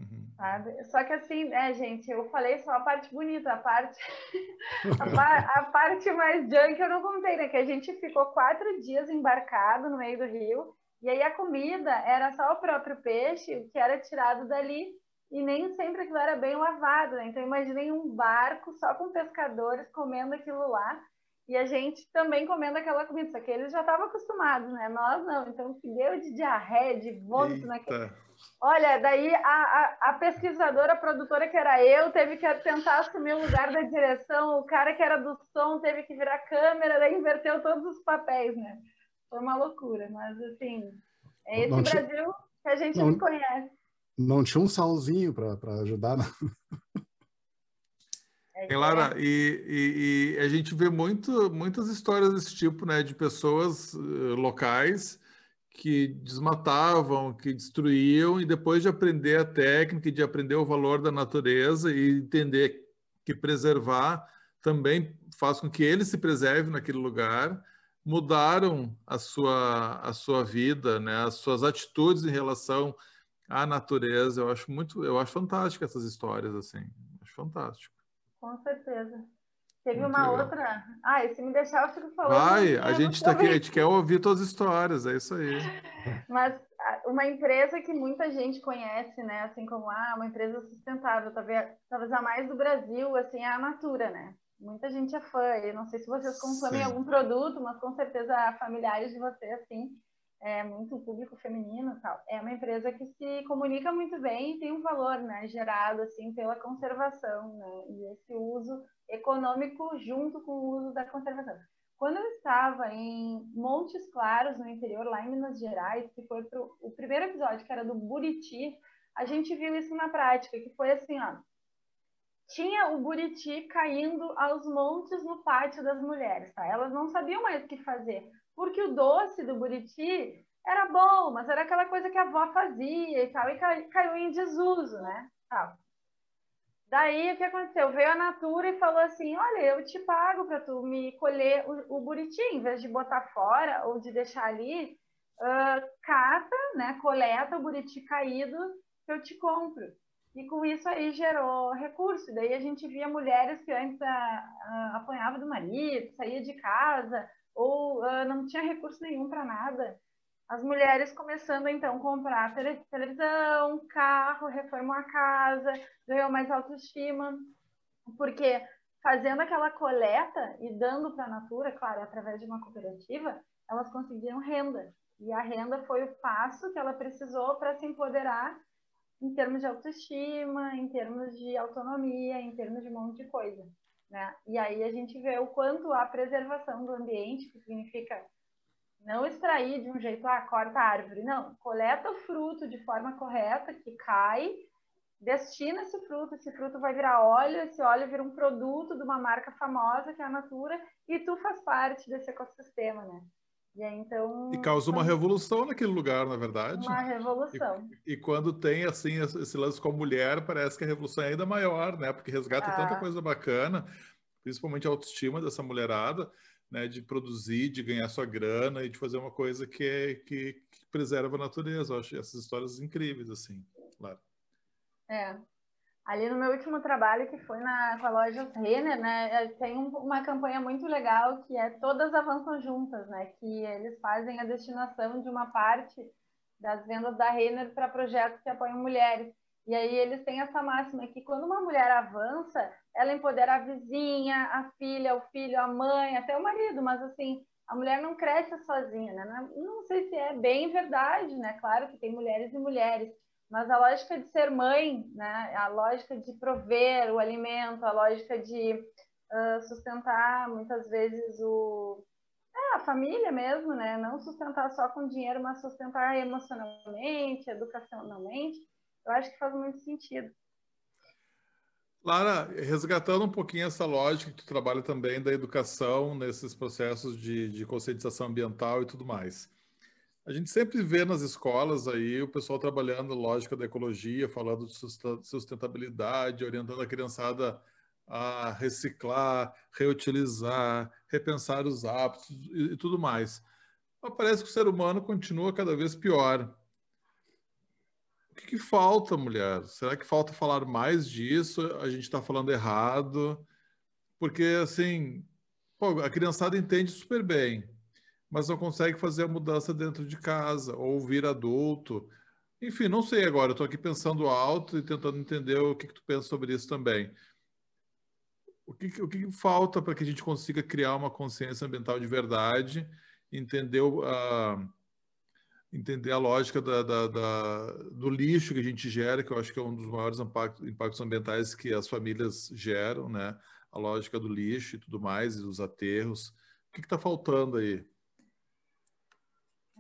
Uhum. Sabe? Só que assim, né, gente, eu falei só a parte bonita, a parte, a, par, a, parte mais junk eu não contei, né? Que a gente ficou quatro dias embarcado no meio do rio, e aí a comida era só o próprio peixe, que era tirado dali, e nem sempre aquilo era bem lavado, né? Então imaginei um barco só com pescadores comendo aquilo lá, e a gente também comendo aquela comida, só que eles já estavam acostumados, né? Nós não. Então, que deu de diarreia, de vômito naquele. Olha, daí a, a, a, pesquisadora, a produtora que era eu, teve que tentar assumir o lugar da direção, o cara que era do som teve que virar câmera, daí inverteu todos os papéis, né? Foi uma loucura, mas assim, é esse não Brasil tinha... que a gente não, conhece. Não tinha um salzinho para ajudar, não. É, Lara, e, e, e, a gente vê muito, muitas histórias desse tipo, né, de pessoas uh, locais que desmatavam, que destruíam, e depois de aprender a técnica, de aprender o valor da natureza e entender que preservar também faz com que ele se preserve naquele lugar, mudaram a sua, a sua vida, né, as suas atitudes em relação à natureza. Eu acho muito, eu acho fantástico essas histórias assim, acho fantástico. Com certeza. Teve Muito uma legal. outra. Ah, e se me deixar, eu fico falando. Vai, a gente tá aqui, a gente quer ouvir todas as histórias, é isso aí. Mas uma empresa que muita gente conhece, né? Assim como ah, uma empresa sustentável, talvez, talvez a mais do Brasil, assim, é a Natura, né? Muita gente é fã. Eu não sei se vocês consomem Sim. algum produto, mas com certeza familiares de vocês, assim, é muito público feminino tal. É uma empresa que se comunica muito bem e tem um valor, né, gerado assim pela conservação, né, e esse uso econômico junto com o uso da conservação. Quando eu estava em Montes Claros, no interior, lá em Minas Gerais, que foi pro, o primeiro episódio, que era do Buriti, a gente viu isso na prática, que foi assim, ó, tinha o Buriti caindo aos montes no pátio das mulheres, tá? Elas não sabiam mais o que fazer porque o doce do buriti era bom, mas era aquela coisa que a avó fazia e tal, e caiu em desuso, né? Tal. Daí o que aconteceu? Veio a Natura e falou assim: Olha, eu te pago para tu me colher o, o, buriti, em vez de botar fora ou de deixar ali, uh, cata, né? Coleta o buriti caído que eu te compro. E com isso aí gerou recurso. Daí a gente via mulheres que antes uh, uh, apanhavam do marido, saía de casa, ou uh, não tinha recurso nenhum para nada. As mulheres começando então a comprar televisão, carro, reformar a casa, ganhou mais autoestima, porque fazendo aquela coleta e dando para a Natura, claro, através de uma cooperativa, elas conseguiram renda. E a renda foi o passo que ela precisou para se empoderar em termos de autoestima, em termos de autonomia, em termos de um monte de coisa. Né? E aí a gente vê o quanto a preservação do ambiente, que significa não extrair de um jeito, ah, corta a árvore, não, coleta o fruto de forma correta, que cai, destina esse fruto, esse fruto vai virar óleo, esse óleo vira um produto de uma marca famosa, que é a Natura, e tu faz parte desse ecossistema, né? E, aí, então, e causa uma revolução naquele lugar, na verdade. Uma revolução. E, e, quando tem assim esse lance com a mulher, parece que a revolução é ainda maior, né? Porque resgata ah. tanta coisa bacana, principalmente a autoestima dessa mulherada, né? De produzir, de ganhar sua grana e de fazer uma coisa que, é, que, que preserva a natureza. Eu acho essas histórias incríveis, assim, claro. É, Ali no meu último trabalho, que foi na, com a loja Renner, né, é, tem um, uma campanha muito legal que é Todas Avançam Juntas, né, que eles fazem a destinação de uma parte das vendas da Renner para projetos que apoiam mulheres. E aí eles têm essa máxima que quando uma mulher avança, ela empodera a vizinha, a filha, o filho, a mãe, até o marido, mas assim, a mulher não cresce sozinha, né? Não sei se é bem verdade, né? Claro que tem mulheres e mulheres, mas a lógica de ser mãe, né? A lógica de prover o alimento, a lógica de uh, sustentar muitas vezes o é, a família mesmo, né? Não sustentar só com dinheiro, mas sustentar emocionalmente, educacionalmente. Eu acho que faz muito sentido. Lara, resgatando um pouquinho essa lógica que tu trabalha também da educação nesses processos de, de conscientização ambiental e tudo mais. A gente sempre vê nas escolas aí o pessoal trabalhando lógica da ecologia, falando de sustentabilidade, orientando a criançada a reciclar, reutilizar, repensar os hábitos e, e tudo mais. Mas parece que o ser humano continua cada vez pior. O que, que, falta, mulher? Será que falta falar mais disso? A gente está falando errado? Porque, assim, pô, a criançada entende super bem, mas não consegue fazer a mudança dentro de casa ou vir adulto. Enfim, não sei agora. Estou aqui pensando alto e tentando entender o que, que tu pensa sobre isso também. O que, o que falta para que a gente consiga criar uma consciência ambiental de verdade, entender a. Uh, entender a lógica da, da, da, do lixo que a gente gera, que eu acho que é um dos maiores impactos, impactos ambientais que as famílias geram, né? A lógica do lixo e tudo mais, e dos aterros. O que está faltando aí?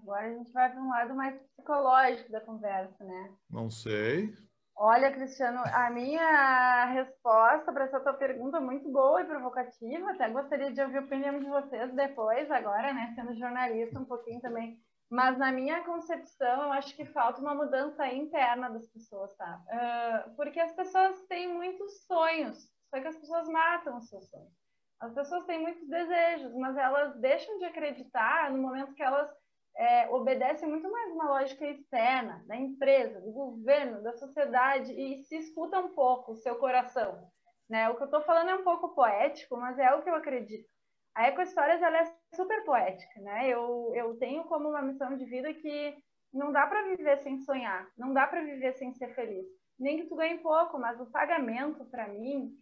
Agora a gente vai para um lado mais psicológico da conversa, né? Não sei. Olha, Cristiano, a minha resposta para essa tua pergunta é muito boa e provocativa. Até gostaria de ouvir a opinião de vocês depois, agora, né? Sendo jornalista, um pouquinho também mas na minha concepção, eu acho que falta uma mudança interna das pessoas, tá? Uh, porque as pessoas têm muitos sonhos, só que as pessoas matam os seus sonhos. As pessoas têm muitos desejos, mas elas deixam de acreditar no momento que elas é, obedecem muito mais uma lógica externa, da empresa, do governo, da sociedade, e se escuta um pouco o seu coração. Né? O que eu estou falando é um pouco poético, mas é o que eu acredito. A Ecohistórias ela é super poética, né? Eu, eu tenho como uma missão de vida que não dá para viver sem sonhar, não dá para viver sem ser feliz. Nem que tu ganhe pouco, mas o pagamento para mim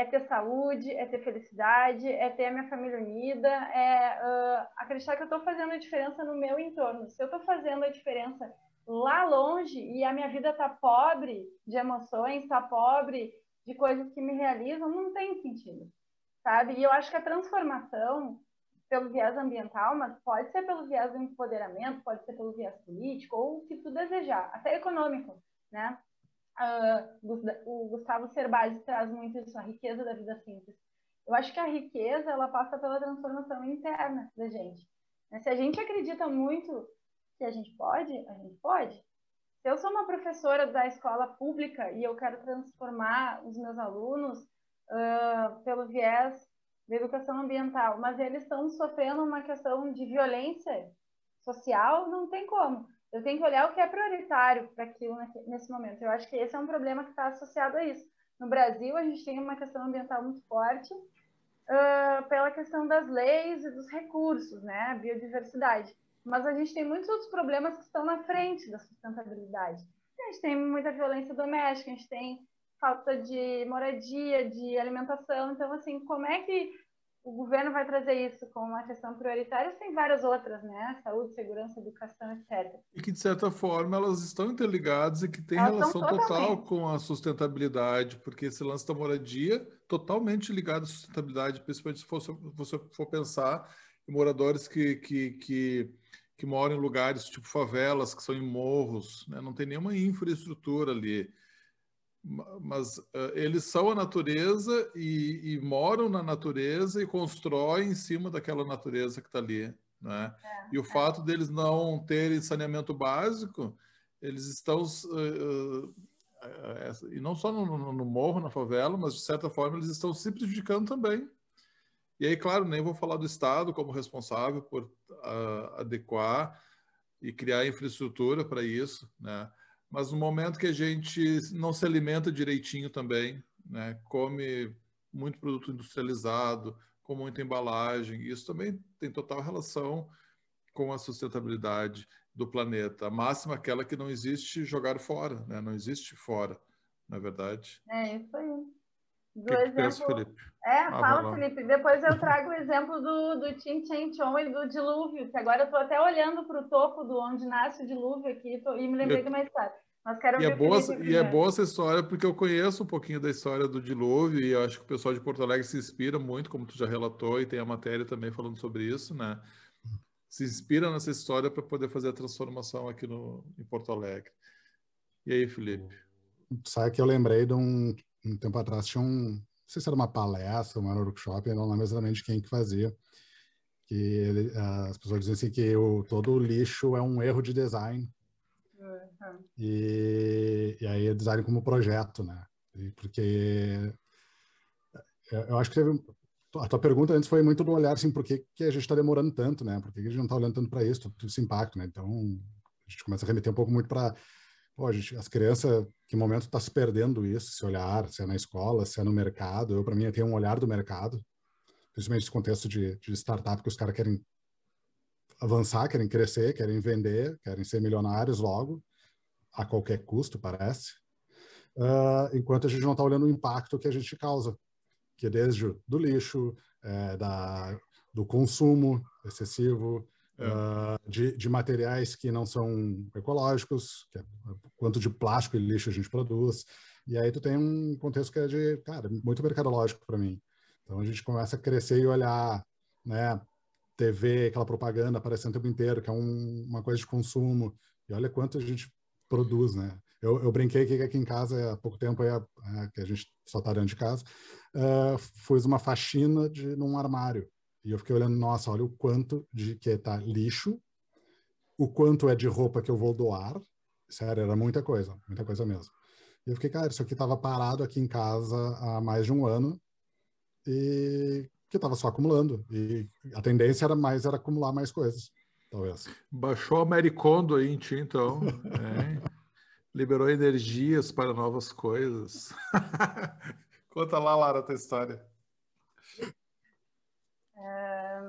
é ter saúde, é ter felicidade, é ter a minha família unida, é uh, acreditar que eu estou fazendo a diferença no meu entorno. Se eu estou fazendo a diferença lá longe e a minha vida está pobre de emoções, está pobre de coisas que me realizam, não tem sentido sabe? E eu acho que a transformação pelo viés ambiental, mas pode ser pelo viés do empoderamento, pode ser pelo viés político, ou o que tu desejar, até econômico, né? Uh, o Gustavo Cerbasi traz muito isso, a riqueza da vida simples. Eu acho que a riqueza, ela passa pela transformação interna da gente. Se a gente acredita muito que a gente pode, a gente pode. Se eu sou uma professora da escola pública e eu quero transformar os meus alunos, uh, pelo viés da educação ambiental, mas eles estão sofrendo uma questão de violência social, não tem como. Eu tenho que olhar o que é prioritário para aquilo nesse momento. Eu acho que esse é um problema que está associado a isso. No Brasil, a gente tem uma questão ambiental muito forte uh, pela questão das leis e dos recursos, né? biodiversidade. Mas a gente tem muitos outros problemas que estão na frente da sustentabilidade. A gente tem muita violência doméstica, a gente tem falta de moradia, de alimentação. Então, assim, como é que o governo vai trazer isso como uma questão prioritária? Tem várias outras, né? Saúde, segurança, educação, etc. E que, de certa forma, elas estão interligadas e que tem elas relação total com a sustentabilidade, porque esse lance da moradia totalmente ligado à sustentabilidade, principalmente se for, você for pensar em moradores que, que, que, que moram em lugares tipo favelas, que são em morros, né? não tem nenhuma infraestrutura ali mas uh, eles são a natureza e, e, moram na natureza e constroem em cima daquela natureza que está ali. Né? É, e o é. fato deles não terem saneamento básico, eles estão. Uh, uh, e não só no, no, no, morro, na favela, mas de certa forma eles estão se prejudicando também. E aí, claro, nem vou falar do Estado como responsável por adequar e criar infraestrutura para isso, né? Mas no momento que a gente não se alimenta direitinho também, né, come muito produto industrializado, com muita embalagem, isso também tem total relação com a sustentabilidade do planeta. A máxima é aquela que não existe jogar fora, né? Não existe fora, na é verdade. É isso aí. Do que exemplo... Que pensa, Felipe? É, ah, fala, Felipe. Depois eu trago o exemplo do, do Tim Chen Chong e do dilúvio, que agora eu estou até olhando para o topo do onde nasce o dilúvio aqui tô, e me lembrei eu... de uma história. Mas quero e, é boa, e é boa essa história porque eu conheço um pouquinho da história do dilúvio e eu acho que o pessoal de Porto Alegre se inspira muito, como tu já relatou, e tem a matéria também falando sobre isso, né? Se inspira nessa história para poder fazer a transformação aqui no, em Porto Alegre. E aí, Felipe? Sabe que eu lembrei de um, um tempo atrás, tinha um, não sei se era uma palestra, um workshop, não lembro exatamente quem que fazia, que ele, as pessoas diziam assim que o, todo o lixo é um erro de design Uhum. E, e aí design como projeto, né? Porque eu acho que teve, a tua pergunta antes foi muito do olhar assim, por que, que a gente está demorando tanto, né? Por que, que a gente não está olhando tanto para isso, todo esse impacto, né? Então a gente começa a remeter um pouco muito para as crianças, que momento está se perdendo isso, esse olhar, se é na escola, se é no mercado. Eu, para mim, eu tenho um olhar do mercado, principalmente nesse contexto de, de startup, que os caras querem avançar, querem crescer, querem vender, querem ser milionários logo a qualquer custo, parece, uh, enquanto a gente não está olhando o impacto que a gente causa, que é desde do lixo, é, da, do consumo excessivo, é. uh, de, de, materiais que não são ecológicos, é, quanto de plástico e lixo a gente produz. E aí tu tem um contexto que é de, cara, muito mercadológico para mim. Então a gente começa a crescer e olhar, né, TV, aquela propaganda aparecendo o tempo inteiro, que é um, uma coisa de consumo. E olha quanto a gente produz, né? Eu, eu brinquei que aqui em casa, há pouco tempo, é, que a gente só está dentro de casa, uh, fiz uma faxina de, num armário. E eu fiquei olhando, nossa, olha o quanto de que tá lixo, o quanto é de roupa que eu vou doar. Sério, era muita coisa, muita coisa mesmo. E eu fiquei, cara, isso aqui estava parado aqui em casa há mais de um ano e que estava só acumulando. E a tendência era mais era acumular mais coisas talvez. Baixou a Maricondo aí em ti, então. É. Liberou energias para novas coisas. Conta lá, Lara, a tua história. É,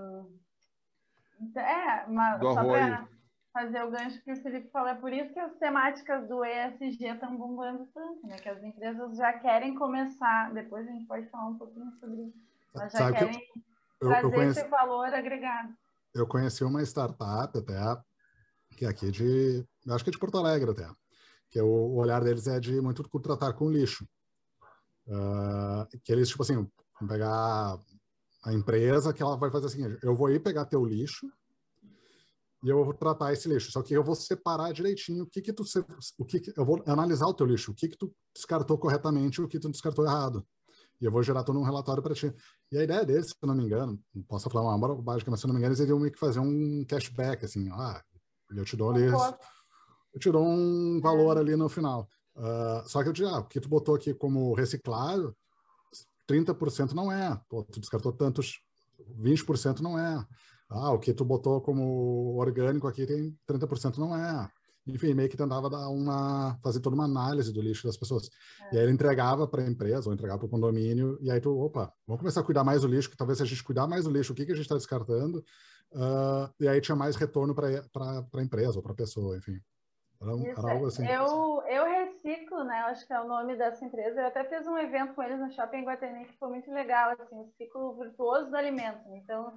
é uma, Do só para fazer o gancho que o Felipe falou, é por isso que as temáticas do ESG estão bombando tanto, né? Que as empresas já querem começar, depois a gente pode falar um pouquinho sobre isso, mas já Sabe querem eu, trazer eu conheço... esse valor agregado eu conheci uma startup até, que é aqui de, acho que é de Porto Alegre até, que é o, o olhar deles é de muito tratar com lixo. Uh, que eles, tipo assim, vão pegar a empresa que ela vai fazer assim, eu vou ir pegar teu lixo e eu vou tratar esse lixo. Só que eu vou separar direitinho o que que tu, o que, que eu vou analisar o teu lixo, o que que tu descartou corretamente e o que tu descartou errado e eu vou gerar todo um relatório para ti. E a ideia deles, se eu não me engano, não posso falar uma bobagem, mas se eu não me engano, eles iriam meio que fazer um cashback, assim, ah, eu te dou ali, eu te dou um valor ali no final. Uh, só que eu digo, ah, o que tu botou aqui como reciclado, 30% não é. Pô, tu descartou tantos, 20% não é. Ah, o que tu botou como orgânico aqui tem 30% não é enfim, meio que tentava dar uma, fazer toda uma análise do lixo das pessoas. É. E aí ele entregava para a empresa ou entregava para o condomínio, e aí tu, opa, vamos começar a cuidar mais do lixo, que talvez se a gente cuidar mais do lixo, o que, que a gente está descartando, uh, e aí tinha mais retorno para a empresa ou para a pessoa, enfim. Era, era, algo assim. Eu, eu reciclo, né? Eu acho que é o nome dessa empresa. Eu até fiz um evento com eles no Shopping Guatemi que foi muito legal, assim, o ciclo virtuoso do alimento. Então,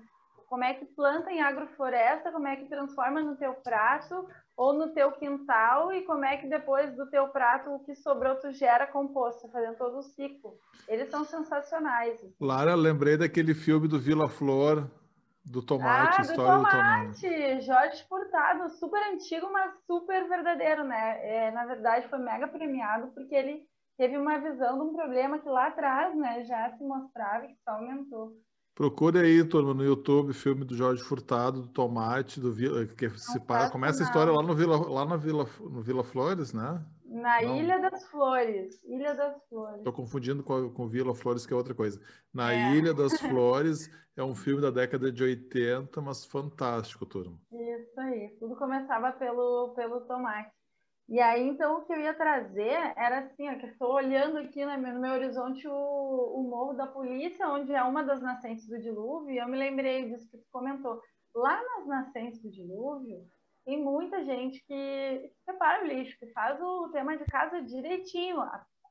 como é que planta em agrofloresta, como é que transforma no teu prato ou no teu quintal e como é que depois do teu prato o que sobrou tu gera composto, fazendo todo o ciclo. Eles são sensacionais. Lara, lembrei daquele filme do Vila Flor, do tomate, ah, do história tomate. do tomate. Jorge Furtado, super antigo, mas super verdadeiro, né? É, na verdade, foi mega premiado porque ele teve uma visão de um problema que lá atrás, né, já se mostrava e que só aumentou. Procure aí, turma, no YouTube, filme do Jorge Furtado, do Tomate, do Vila, que se para, começa a história lá no Vila, lá na Vila, no Vila Flores, né? Na Não. Ilha das Flores, Ilha das Flores. Estou confundindo com, com Vila Flores, que é outra coisa. Na é. Ilha das Flores é um filme da década de 80, mas fantástico, turma. Isso aí, tudo começava pelo, pelo tomate. E aí, então, o que eu ia trazer era assim, ó, que estou olhando aqui né, no meu horizonte o, o Morro da Polícia, onde é uma das nascentes do dilúvio, e eu me lembrei disso que tu comentou. Lá nas nascentes do dilúvio, tem muita gente que separa o lixo, que faz o tema de casa direitinho,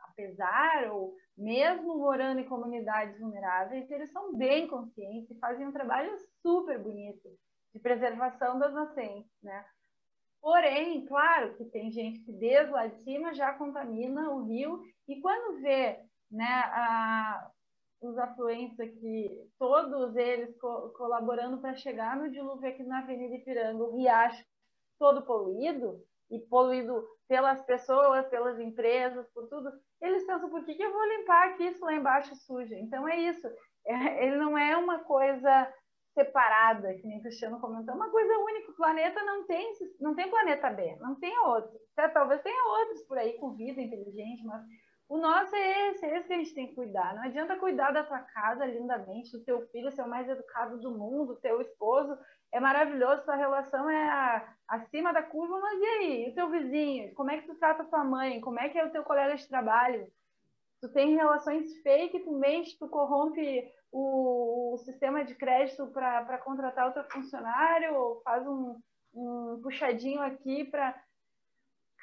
apesar ou mesmo morando em comunidades vulneráveis, eles são bem conscientes e fazem um trabalho super bonito de preservação das nascentes, né? Porém, claro que tem gente que desde lá de cima já contamina o rio e quando vê né, a, os afluentes aqui, todos eles co colaborando para chegar no dilúvio aqui na Avenida Ipiranga, o riacho todo poluído, e poluído pelas pessoas, pelas empresas, por tudo, eles pensam, por que, que eu vou limpar aqui isso lá embaixo suja? Então é isso, é, ele não é uma coisa separada, que nem o Cristiano comentou, é uma coisa única, o planeta não tem, não tem planeta B, não tem outro, talvez tenha outros por aí com vida inteligente, mas o nosso é esse, é esse que a gente tem que cuidar. Não adianta cuidar da tua casa lindamente, do teu filho ser o mais educado do mundo, teu esposo é maravilhoso, tua relação é a, acima da curva, mas e aí? E o teu vizinho? Como é que tu trata tua mãe? Como é que é o teu colega de trabalho? Tu tem relações fake, tu mente, tu corrompe o, o sistema de crédito para contratar o teu funcionário, ou faz um, um puxadinho aqui para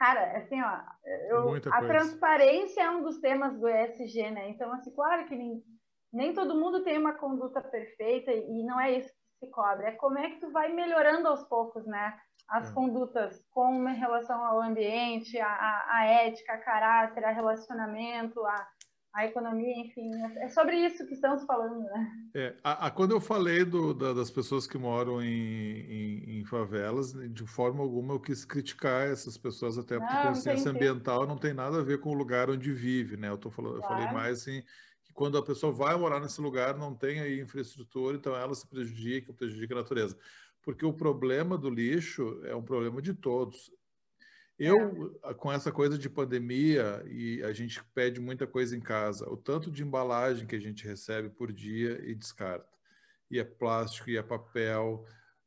Cara, assim, ó, eu, a transparência é um dos temas do ESG, né? Então, assim, claro que nem, nem todo mundo tem uma conduta perfeita e não é isso que se cobra. É como é que tu vai melhorando aos poucos, né? As é. condutas com relação ao ambiente, a, a, a ética, a caráter, a relacionamento, a, a economia, enfim, é sobre isso que estamos falando, né? É, a, a quando eu falei do, da, das pessoas que moram em, em, em, favelas, de forma alguma eu quis criticar essas pessoas, até porque não, consciência ambiental não tem nada a ver com o lugar onde vive, né? Eu, tô falando, claro. eu falei mais assim, que quando a pessoa vai morar nesse lugar, não tem aí infraestrutura, então ela se prejudica, prejudica a natureza. Porque o problema do lixo é um problema de todos. Eu, é. com essa coisa de pandemia, e a gente pede muita coisa em casa, o tanto de embalagem que a gente recebe por dia e descarta. E é plástico, e é papel,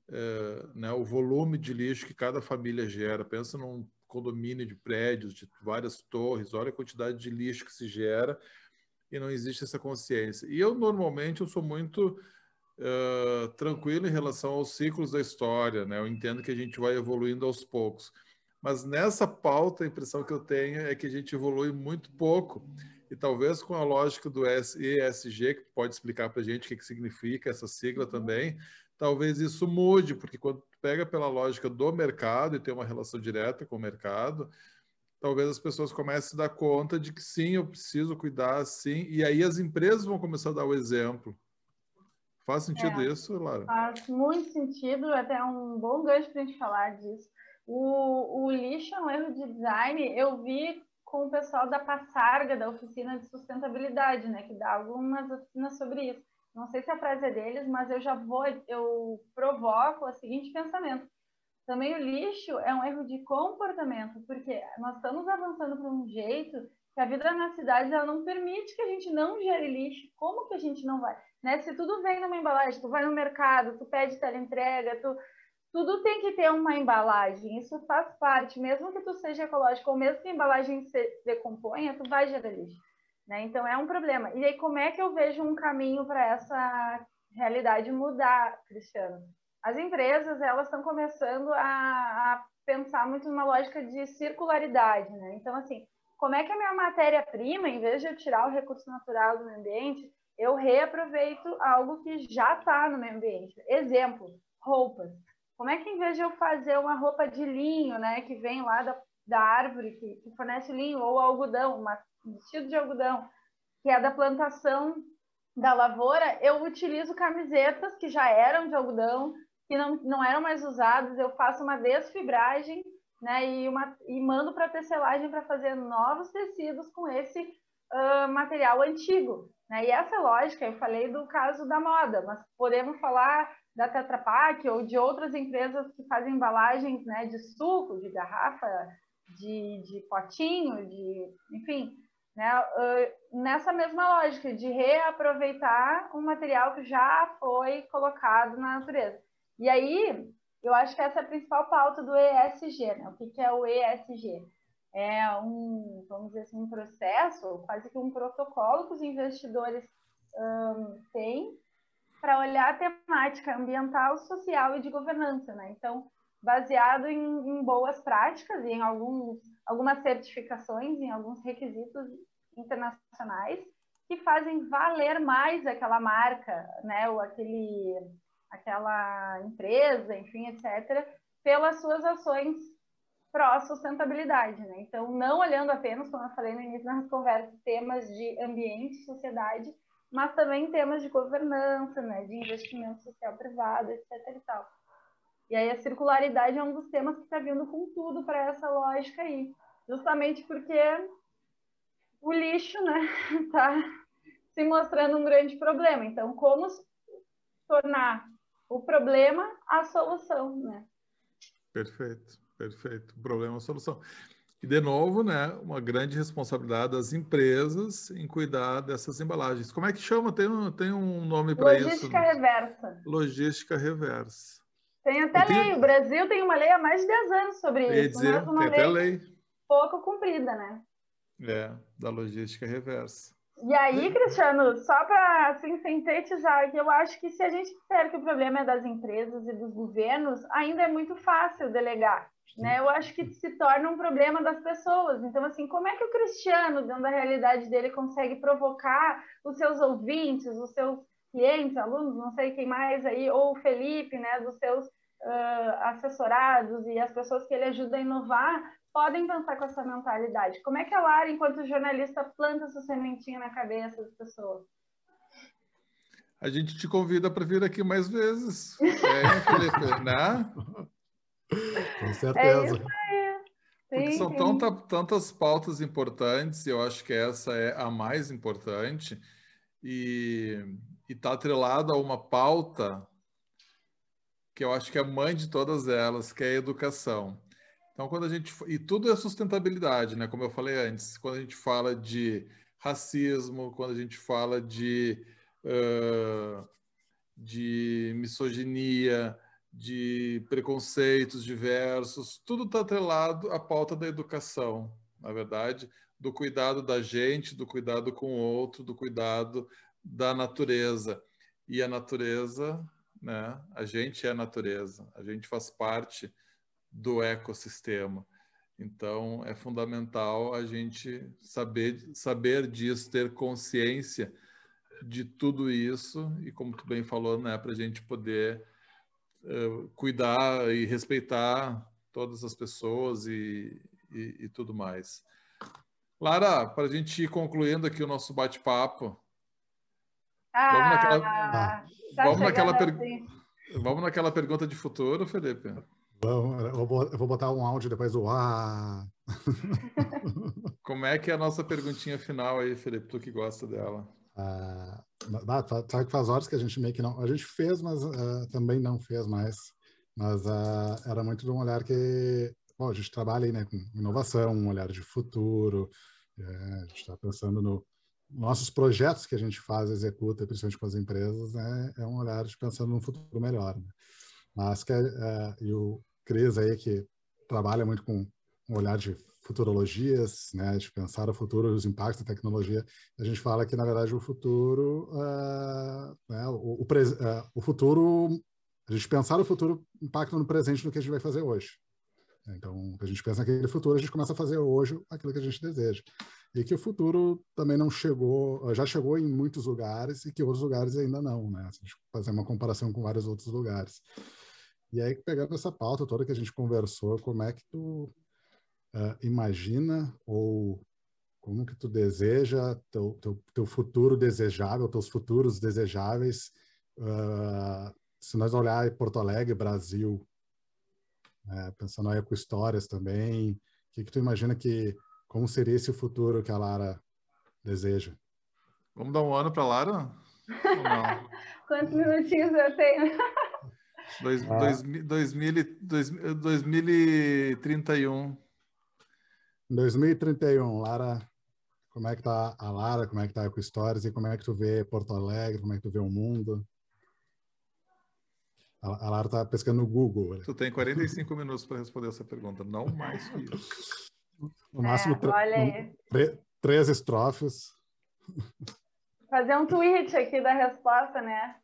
é, né, o volume de lixo que cada família gera. Pensa num condomínio de prédios, de várias torres, olha a quantidade de lixo que se gera e não existe essa consciência. E eu, normalmente, eu sou muito uh, tranquilo em relação aos ciclos da história, né? Eu entendo que a gente vai evoluindo aos poucos mas nessa pauta, a impressão que eu tenho é que a gente evolui muito pouco. E talvez com a lógica do ESG, que pode explicar para a gente o que, que significa essa sigla também, talvez isso mude, porque quando tu pega pela lógica do mercado e tem uma relação direta com o mercado, talvez as pessoas comecem a se dar conta de que sim, eu preciso cuidar, sim, e aí as empresas vão começar a dar o exemplo. Faz sentido é, isso, Lara? Faz muito sentido, até um bom gancho para a gente falar disso. O, o lixo é um erro de design. Eu vi com o pessoal da Passarga, da oficina de sustentabilidade, né, que dá algumas oficinas sobre isso. Não sei se a frase é deles, mas eu já vou, eu provoco o seguinte pensamento. Também o lixo é um erro de comportamento, porque nós estamos avançando para um jeito que a vida nas cidades ela não permite que a gente não gere lixo. Como que a gente não vai? Né? Se tudo vem numa embalagem, tu vai no mercado, tu pede teleentrega, tu tudo tem que ter uma embalagem, isso faz parte, mesmo que tu seja ecológico, ou mesmo que a embalagem se decomponha, tu vai gerar lixo, né? Então é um problema. E aí como é que eu vejo um caminho para essa realidade mudar, Cristiano? As empresas, elas estão começando a, a pensar muito numa lógica de circularidade, né? Então assim, como é que a minha matéria-prima, em vez de eu tirar o recurso natural do meio ambiente, eu reaproveito algo que já está no meio ambiente. Exemplo, roupas. Como é que em vez de eu fazer uma roupa de linho, né, que vem lá da, da árvore que, que fornece linho, ou algodão, um vestido de algodão, que é da plantação da lavoura, eu utilizo camisetas que já eram de algodão, que não, não eram mais usadas, eu faço uma desfibragem né, e, uma, e mando para tecelagem para fazer novos tecidos com esse uh, material antigo. Né? E essa lógica, eu falei do caso da moda, mas podemos falar da Tetra Pak ou de outras empresas que fazem embalagens né, de suco, de garrafa, de, de potinho, de, enfim, né, nessa mesma lógica de reaproveitar um material que já foi colocado na natureza. E aí, eu acho que essa é a principal pauta do ESG. Né? O que, que é o ESG? É um, vamos dizer assim, um processo, quase que um protocolo que os investidores um, têm para olhar a temática ambiental, social e de governança, né? Então, baseado em, em boas práticas e em alguns, algumas certificações, em alguns requisitos internacionais que fazem valer mais aquela marca, né, ou aquele, aquela empresa, enfim, etc., pelas suas ações pró-sustentabilidade, né? Então, não olhando apenas, como eu falei no início das conversas, temas de ambiente, sociedade, mas também temas de governança, né, de investimento social privado, etc. E, tal. e aí a circularidade é um dos temas que está vindo com tudo para essa lógica aí, justamente porque o lixo, né, está se mostrando um grande problema. Então, como tornar o problema a solução, né? Perfeito, perfeito. Problema solução. E, de novo, né, uma grande responsabilidade das empresas em cuidar dessas embalagens. Como é que chama? Tem um, tem um nome para isso? Logística reversa. Logística reversa. Tem até tem... lei. O Brasil tem uma lei há mais de 10 anos sobre Eu isso. Dizer, uma tem até lei. pouco cumprida, né? É, da logística reversa. E aí, Cristiano, só para assim, sintetizar, que eu acho que se a gente disser que o problema é das empresas e dos governos, ainda é muito fácil delegar né? Eu acho que se torna um problema das pessoas. Então, assim, como é que o Cristiano, dentro da realidade dele, consegue provocar os seus ouvintes, os seus clientes, alunos, não sei quem mais aí, ou o Felipe, né, dos seus uh, assessorados e as pessoas que ele ajuda a inovar, podem pensar com essa mentalidade. Como é que a Lara, enquanto jornalista, planta essa sementinha na cabeça das pessoas? A gente te convida para vir aqui mais vezes, é, Felipe, né? Com certeza. É Porque são tanta, tantas pautas importantes, e eu acho que essa é a mais importante, e está atrelada a uma pauta que eu acho que é a mãe de todas elas, que é a educação. Então, quando a gente. E tudo é sustentabilidade, né? Como eu falei antes, quando a gente fala de racismo, quando a gente fala de, uh, de misoginia, de preconceitos diversos, tudo está atrelado à pauta da educação, na verdade, do cuidado da gente, do cuidado com o outro, do cuidado da natureza. E a natureza, né? A gente é a natureza, a gente faz parte do ecossistema. Então, é fundamental a gente saber, saber disso, ter consciência de tudo isso e, como tu bem falou, né, para a gente poder uh, cuidar e respeitar todas as pessoas e, e, e tudo mais. Lara, para a gente ir concluindo aqui o nosso bate-papo, ah, vamos naquela, tá vamos, naquela per... vamos naquela pergunta de futuro, Felipe? Vamos, eu vou botar um áudio depois do ah. Como é que é a nossa perguntinha final aí, Felipe? Tu que gosta dela. Ah, sabe que faz horas que a gente meio que não. A gente fez, mas uh, também não fez mais. Mas uh, era muito de um olhar que. Bom, a gente trabalha aí né, com inovação, um olhar de futuro. É, a gente está pensando no nossos projetos que a gente faz, executa, principalmente com as empresas, né, é um olhar de pensando num futuro melhor. Né? Mas que uh, e o Cris aí que trabalha muito com um olhar de futurologias, né, de pensar o futuro, os impactos da tecnologia, a gente fala que, na verdade, o futuro, uh, né, o, o, uh, o, futuro, a gente pensar o futuro impacta no presente no que a gente vai fazer hoje. Então, a gente pensa naquele futuro, a gente começa a fazer hoje aquilo que a gente deseja. E que o futuro também não chegou, já chegou em muitos lugares e que outros lugares ainda não, né? Se a gente fazer uma comparação com vários outros lugares. E aí, pegando essa pauta toda que a gente conversou, como é que tu uh, imagina ou como que tu deseja teu, teu, teu futuro desejável, teus futuros desejáveis, uh, se nós olhar Porto Alegre, Brasil, né, pensando aí com histórias também, o que que tu imagina que, como seria esse futuro que a Lara deseja? Vamos dar um ano para a Lara? Quantos minutinhos eu tenho? Dois, ah. dois, dois, mil, dois, 2031. 2031, Lara, como é que tá a Lara, como é que tá com Stories e como é que tu vê Porto Alegre, como é que tu vê o mundo? A, a Lara tá pescando no Google. Tu tem 45 minutos para responder essa pergunta, não mais que isso. No máximo, é, três Fazer um tweet aqui da resposta, né?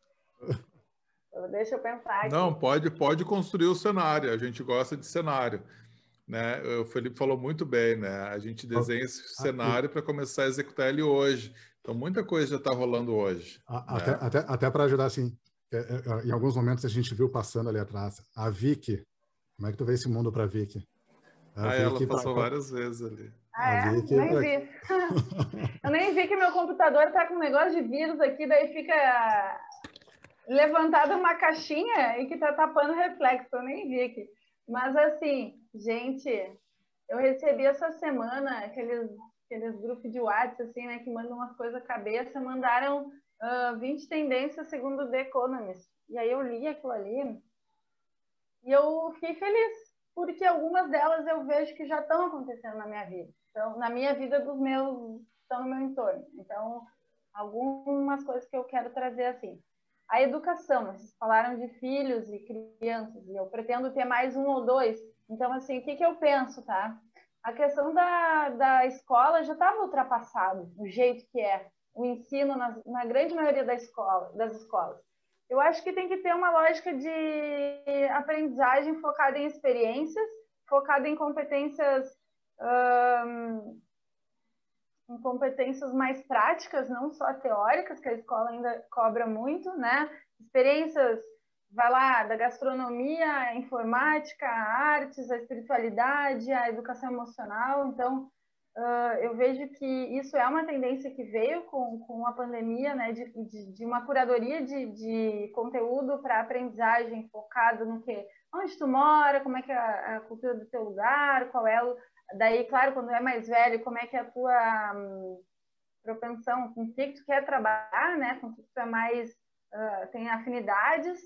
Deixa eu pensar aqui. Não, pode, pode construir o cenário. A gente gosta de cenário. Né? O Felipe falou muito bem, né? A gente desenha esse ah, cenário para começar a executar ele hoje. Então, muita coisa já está rolando hoje. Até, né? até, até para ajudar, assim, é, é, é, em alguns momentos a gente viu passando ali atrás. A Vicky, como é que tu vê esse mundo para a Vicky? A ah, Vicky ela passou pra... várias vezes ali. Ah, é? Vicky, nem pra... vi. eu nem vi que meu computador está com um negócio de vírus aqui, daí fica levantada uma caixinha e que tá tapando reflexo, eu nem vi aqui. Mas assim, gente, eu recebi essa semana aqueles, aqueles grupos de WhatsApp, assim, né, que mandam umas coisas cabeça, mandaram uh, ah, 20 tendências segundo The Economist. E aí eu li aquilo ali e eu fiquei feliz, porque algumas delas eu vejo que já estão acontecendo na minha vida. Então, na minha vida dos meus, estão no meu entorno. Então, algumas coisas que eu quero trazer assim a educação. Vocês falaram de filhos e crianças, e eu pretendo ter mais um ou dois. Então, assim, o que, que eu penso, tá? A questão da, da escola já estava ultrapassado, o jeito que é o ensino na, na grande maioria da escola, das escolas. Eu acho que tem que ter uma lógica de aprendizagem focada em experiências, focada em competências um, com competências mais práticas, não só teóricas, que a escola ainda cobra muito, né? Experiências, vai lá, da gastronomia, a informática, a artes, a espiritualidade, a educação emocional. Então, uh, eu vejo que isso é uma tendência que veio com, com a pandemia, né? De, de, de uma curadoria de, de conteúdo para aprendizagem focado no que onde tu mora, como é que é a cultura do teu lugar, qual é o Daí, claro, quando é mais velho, como é que é a tua hum, propensão, com o que tu quer trabalhar, né? Com o que tu é mais, uh, tem afinidades.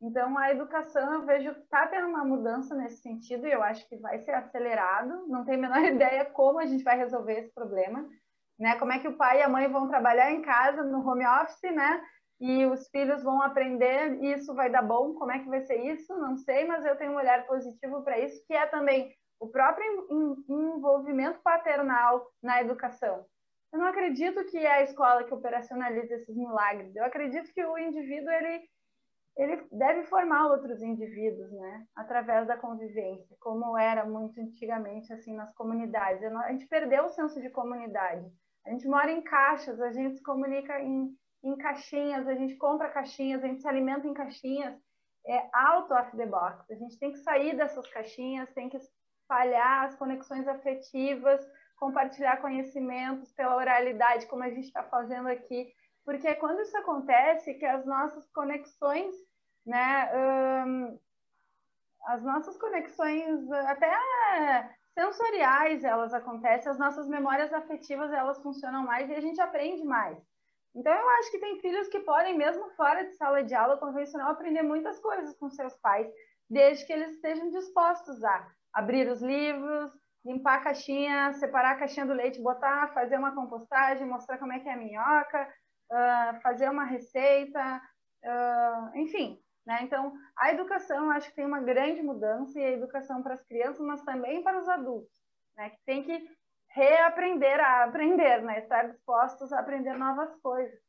Então, a educação, eu vejo que está tendo uma mudança nesse sentido e eu acho que vai ser acelerado. Não tenho a menor ideia como a gente vai resolver esse problema, né? Como é que o pai e a mãe vão trabalhar em casa, no home office, né? E os filhos vão aprender, e isso vai dar bom. Como é que vai ser isso? Não sei, mas eu tenho um olhar positivo para isso, que é também o próprio envolvimento paternal na educação. Eu não acredito que é a escola que operacionaliza esses milagres. Eu acredito que o indivíduo ele ele deve formar outros indivíduos, né, através da convivência, como era muito antigamente assim nas comunidades. A gente perdeu o senso de comunidade. A gente mora em caixas, a gente se comunica em, em caixinhas, a gente compra caixinhas, a gente se alimenta em caixinhas. É out of the box. A gente tem que sair dessas caixinhas, tem que espalhar as conexões afetivas, compartilhar conhecimentos pela oralidade, como a gente está fazendo aqui, porque é quando isso acontece que as nossas conexões, né, as nossas conexões até sensoriais elas acontecem, as nossas memórias afetivas elas funcionam mais e a gente aprende mais. Então eu acho que tem filhos que podem mesmo fora de sala de aula convencional aprender muitas coisas com seus pais, desde que eles estejam dispostos a abrir os livros, limpar a caixinha, separar a caixinha do leite, botar, fazer uma compostagem, mostrar como é que é a minhoca, uh, fazer uma receita, uh, enfim. Né? Então, a educação, acho que tem uma grande mudança, e a educação para as crianças, mas também para os adultos, né? que tem que reaprender a aprender, né? estar dispostos a aprender novas coisas.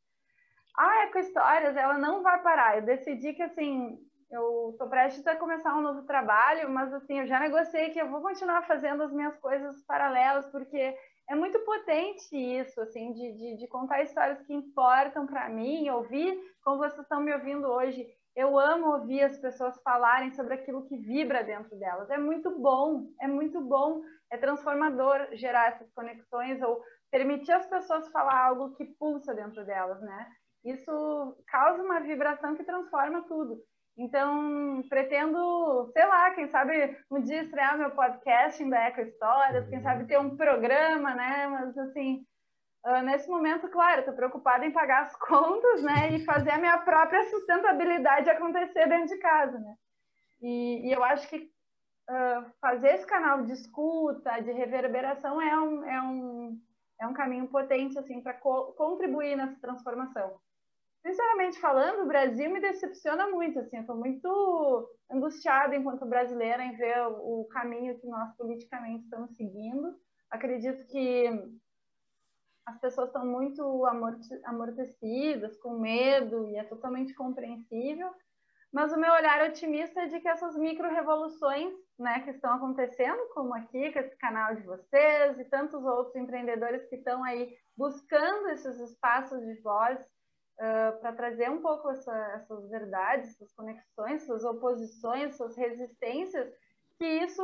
A Ecohistórias, ela não vai parar. Eu decidi que, assim, eu estou prestes a começar um novo trabalho, mas assim, eu já negociei que eu vou continuar fazendo as minhas coisas paralelas, porque é muito potente isso, assim, de, de, de contar histórias que importam para mim, ouvir como vocês estão me ouvindo hoje. Eu amo ouvir as pessoas falarem sobre aquilo que vibra dentro delas. É muito bom, é muito bom, é transformador gerar essas conexões ou permitir as pessoas falar algo que pulsa dentro delas, né? Isso causa uma vibração que transforma tudo. Então, pretendo, sei lá, quem sabe um dia estrear meu podcast da Eco Histórias, quem sabe ter um programa, né? Mas, assim, uh, nesse momento, claro, estou preocupada em pagar as contas, né? E fazer a minha própria sustentabilidade acontecer dentro de casa, né? E, e eu acho que uh, fazer esse canal de escuta, de reverberação, é um, é um, é um caminho potente, assim, para co contribuir nessa transformação sinceramente falando, o Brasil me decepciona muito, assim, eu estou muito angustiada enquanto brasileira em ver o, o caminho que nós politicamente estamos seguindo. Acredito que as pessoas estão muito amortecidas, com medo, e é totalmente compreensível. mas o meu olhar otimista é de que essas micro-revoluções né, que estão acontecendo, como aqui, com esse canal de vocês e tantos outros empreendedores que estão aí buscando esses espaços de voz uh, para trazer um pouco essa, essas verdades, essas conexões, essas oposições, essas resistências, que isso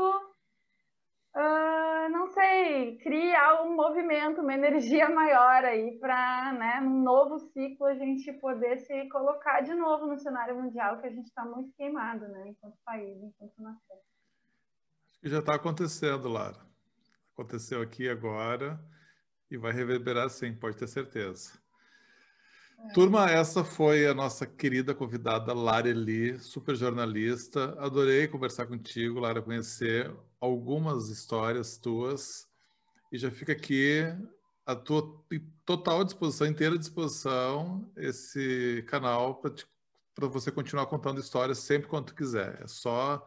Uh, não sei, criar um movimento, uma energia maior aí para, né, num novo ciclo a gente poder se colocar de novo no cenário mundial que a gente está muito queimado, né, enquanto país, enquanto nação. Acho que já está acontecendo, Lara. Aconteceu aqui agora e vai reverberar sim, pode ter certeza. É. Turma, essa foi a nossa querida convidada Lara Eli, super jornalista. Adorei conversar contigo, Lara, conhecer algumas histórias tuas. E já fica aqui a tua total disposição, inteira disposição, esse canal para você continuar contando histórias sempre quando tu quiser. É só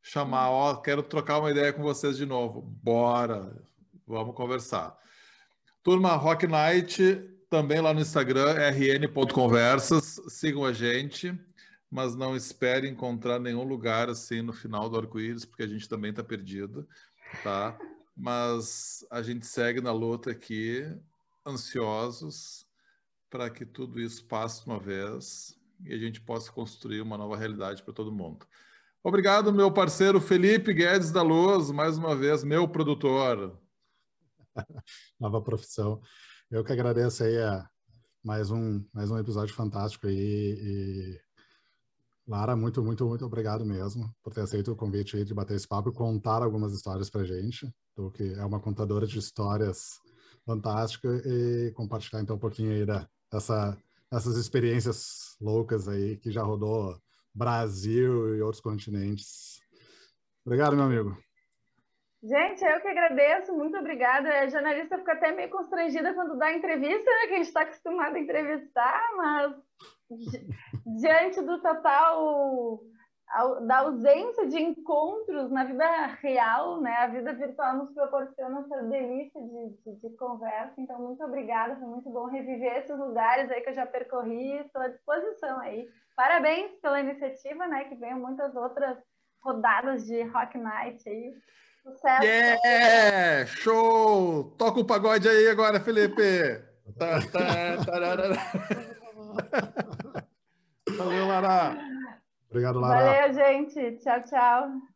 chamar, ó, quero trocar uma ideia com vocês de novo. Bora, vamos conversar. Turma Rock Night também lá no Instagram, rn.conversas. Sigam a gente, mas não espere encontrar nenhum lugar assim no final do arco-íris, porque a gente também está perdido, tá? Mas a gente segue na luta aqui, ansiosos para que tudo isso passe uma vez e a gente possa construir uma nova realidade para todo mundo. Obrigado, meu parceiro Felipe Guedes da Luz, mais uma vez, meu produtor. Nova profissão. Eu que agradeço aí a mais um, mais um episódio fantástico aí. E, Lara, muito, muito, muito obrigado mesmo por ter aceito o convite aí de bater esse papo e contar algumas histórias pra gente. Tu que é uma contadora de histórias fantástica e compartilhar então um pouquinho aí da, dessa, dessas experiências loucas aí que já rodou Brasil e outros continentes. Obrigado, meu amigo. Gente, eu que agradeço, muito obrigada. A jornalista fica até meio constrangida quando dá entrevista, né? Que a gente está acostumado a entrevistar, mas diante do total da ausência de encontros na vida real, né? A vida virtual nos proporciona essa delícia de, de, de, conversa. Então, muito obrigada, foi muito bom reviver esses lugares aí que eu já percorri. Estou à disposição aí. Parabéns pela iniciativa, né? Que venham muitas outras rodadas de Rock Night aí. Sucesso. Yeah! Show! Toca o pagode aí agora, Felipe. Tá, tá, Valeu, Lara. Obrigado, Lara. Valeu, gente. Tchau, tchau.